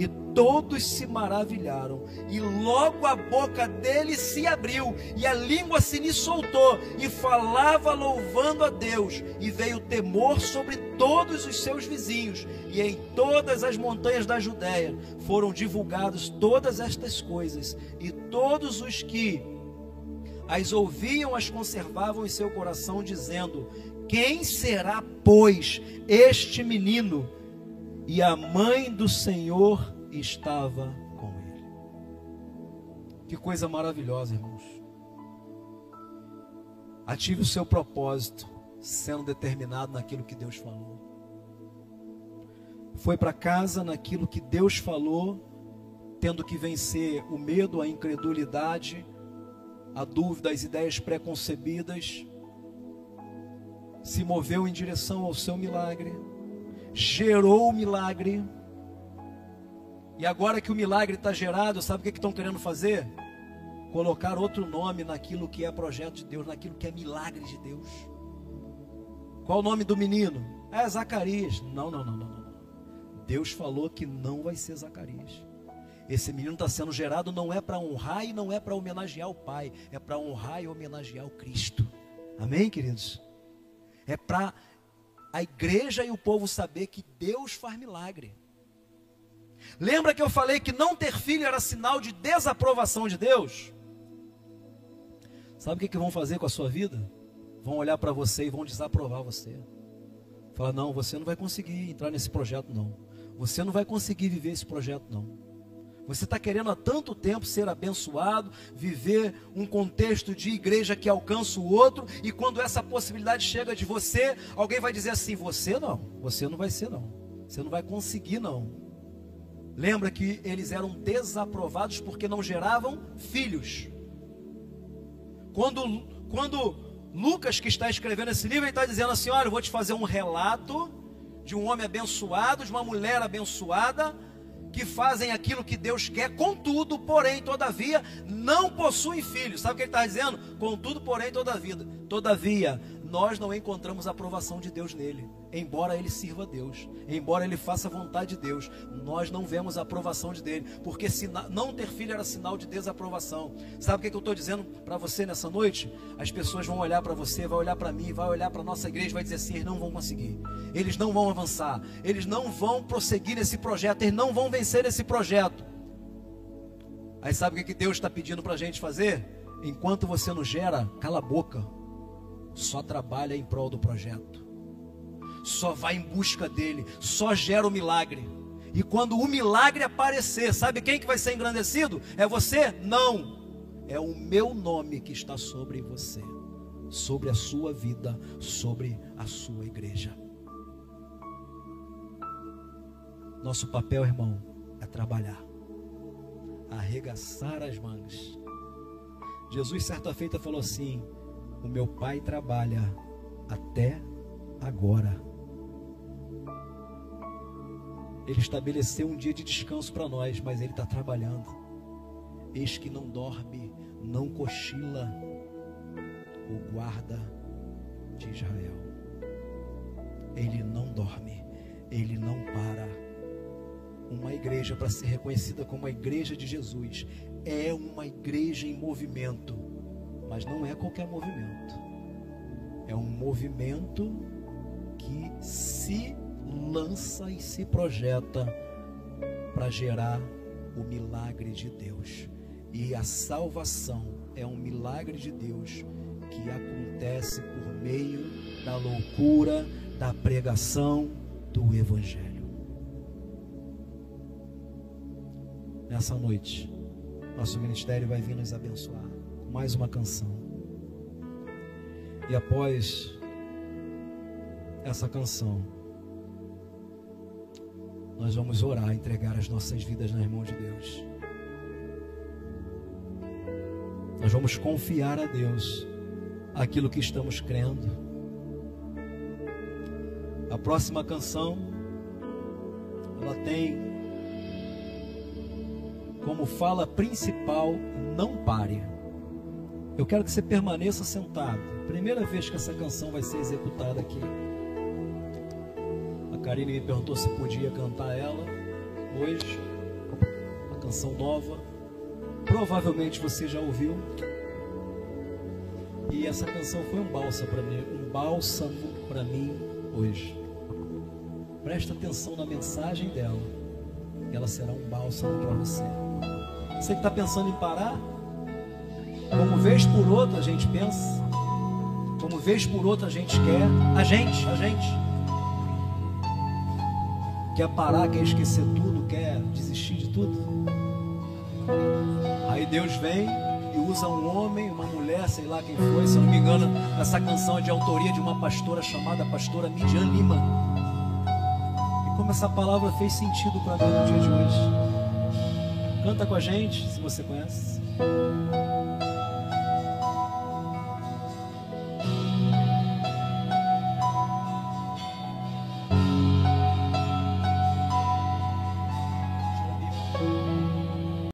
E todos se maravilharam, e logo a boca dele se abriu, e a língua se lhe soltou, e falava louvando a Deus, e veio temor sobre todos os seus vizinhos, e em todas as montanhas da Judéia foram divulgadas todas estas coisas, e todos os que as ouviam as conservavam em seu coração, dizendo: Quem será, pois, este menino? E a mãe do Senhor estava com ele. Que coisa maravilhosa, irmãos. Ative o seu propósito, sendo determinado naquilo que Deus falou. Foi para casa naquilo que Deus falou, tendo que vencer o medo, a incredulidade, a dúvida, as ideias preconcebidas. Se moveu em direção ao seu milagre gerou o milagre. E agora que o milagre está gerado, sabe o que estão querendo fazer? Colocar outro nome naquilo que é projeto de Deus, naquilo que é milagre de Deus. Qual o nome do menino? É Zacarias. Não, não, não, não, não. Deus falou que não vai ser Zacarias. Esse menino está sendo gerado não é para honrar e não é para homenagear o Pai, é para honrar e homenagear o Cristo. Amém, queridos? É para a igreja e o povo saber que Deus faz milagre. Lembra que eu falei que não ter filho era sinal de desaprovação de Deus? Sabe o que, que vão fazer com a sua vida? Vão olhar para você e vão desaprovar você. Fala, não, você não vai conseguir entrar nesse projeto, não. Você não vai conseguir viver esse projeto, não. Você está querendo há tanto tempo ser abençoado, viver um contexto de igreja que alcança o outro, e quando essa possibilidade chega de você, alguém vai dizer assim: você não, você não vai ser, não. Você não vai conseguir, não. Lembra que eles eram desaprovados porque não geravam filhos. Quando, quando Lucas, que está escrevendo esse livro, ele está dizendo assim: olha, eu vou te fazer um relato de um homem abençoado, de uma mulher abençoada que fazem aquilo que Deus quer, contudo, porém, todavia, não possuem filhos. Sabe o que ele está dizendo? Contudo, porém, todavia, todavia, nós não encontramos a aprovação de Deus nele. Embora ele sirva a Deus, embora ele faça a vontade de Deus, nós não vemos a aprovação de dele, porque não ter filho era sinal de desaprovação. Sabe o que, que eu estou dizendo para você nessa noite? As pessoas vão olhar para você, vai olhar para mim, vai olhar para nossa igreja, vai dizer assim: eles não vão conseguir, eles não vão avançar, eles não vão prosseguir nesse projeto, eles não vão vencer esse projeto. Aí sabe o que, que Deus está pedindo para a gente fazer? Enquanto você não gera, cala a boca só trabalha em prol do projeto, só vai em busca dele, só gera o milagre. E quando o milagre aparecer, sabe quem que vai ser engrandecido? É você? Não. É o meu nome que está sobre você, sobre a sua vida, sobre a sua igreja. Nosso papel, irmão, é trabalhar, arregaçar as mangas. Jesus, certa feita, falou assim: o meu pai trabalha até agora. Ele estabeleceu um dia de descanso para nós, mas ele está trabalhando. Eis que não dorme, não cochila o guarda de Israel. Ele não dorme, ele não para. Uma igreja para ser reconhecida como a igreja de Jesus é uma igreja em movimento mas não é qualquer movimento. É um movimento que se lança e se projeta para gerar o milagre de Deus. E a salvação é um milagre de Deus que acontece por meio da loucura da pregação do Evangelho. Nessa noite, nosso ministério vai vir nos abençoar mais uma canção. E após essa canção, nós vamos orar, entregar as nossas vidas nas mãos de Deus. Nós vamos confiar a Deus aquilo que estamos crendo. A próxima canção, ela tem como fala principal: não pare. Eu quero que você permaneça sentado. Primeira vez que essa canção vai ser executada aqui. A Karine me perguntou se podia cantar ela hoje. Uma canção nova. Provavelmente você já ouviu. E essa canção foi um bálsamo para mim, um bálsamo para mim hoje. Presta atenção na mensagem dela. Ela será um bálsamo para você. Você que está pensando em parar, como vez por outra a gente pensa, como vez por outra a gente quer, a gente, a gente quer parar, quer esquecer tudo, quer desistir de tudo. Aí Deus vem e usa um homem, uma mulher, sei lá quem foi, se eu não me engano, essa canção é de autoria de uma pastora chamada pastora Midian Lima. E como essa palavra fez sentido para mim no dia de hoje. Canta com a gente, se você conhece.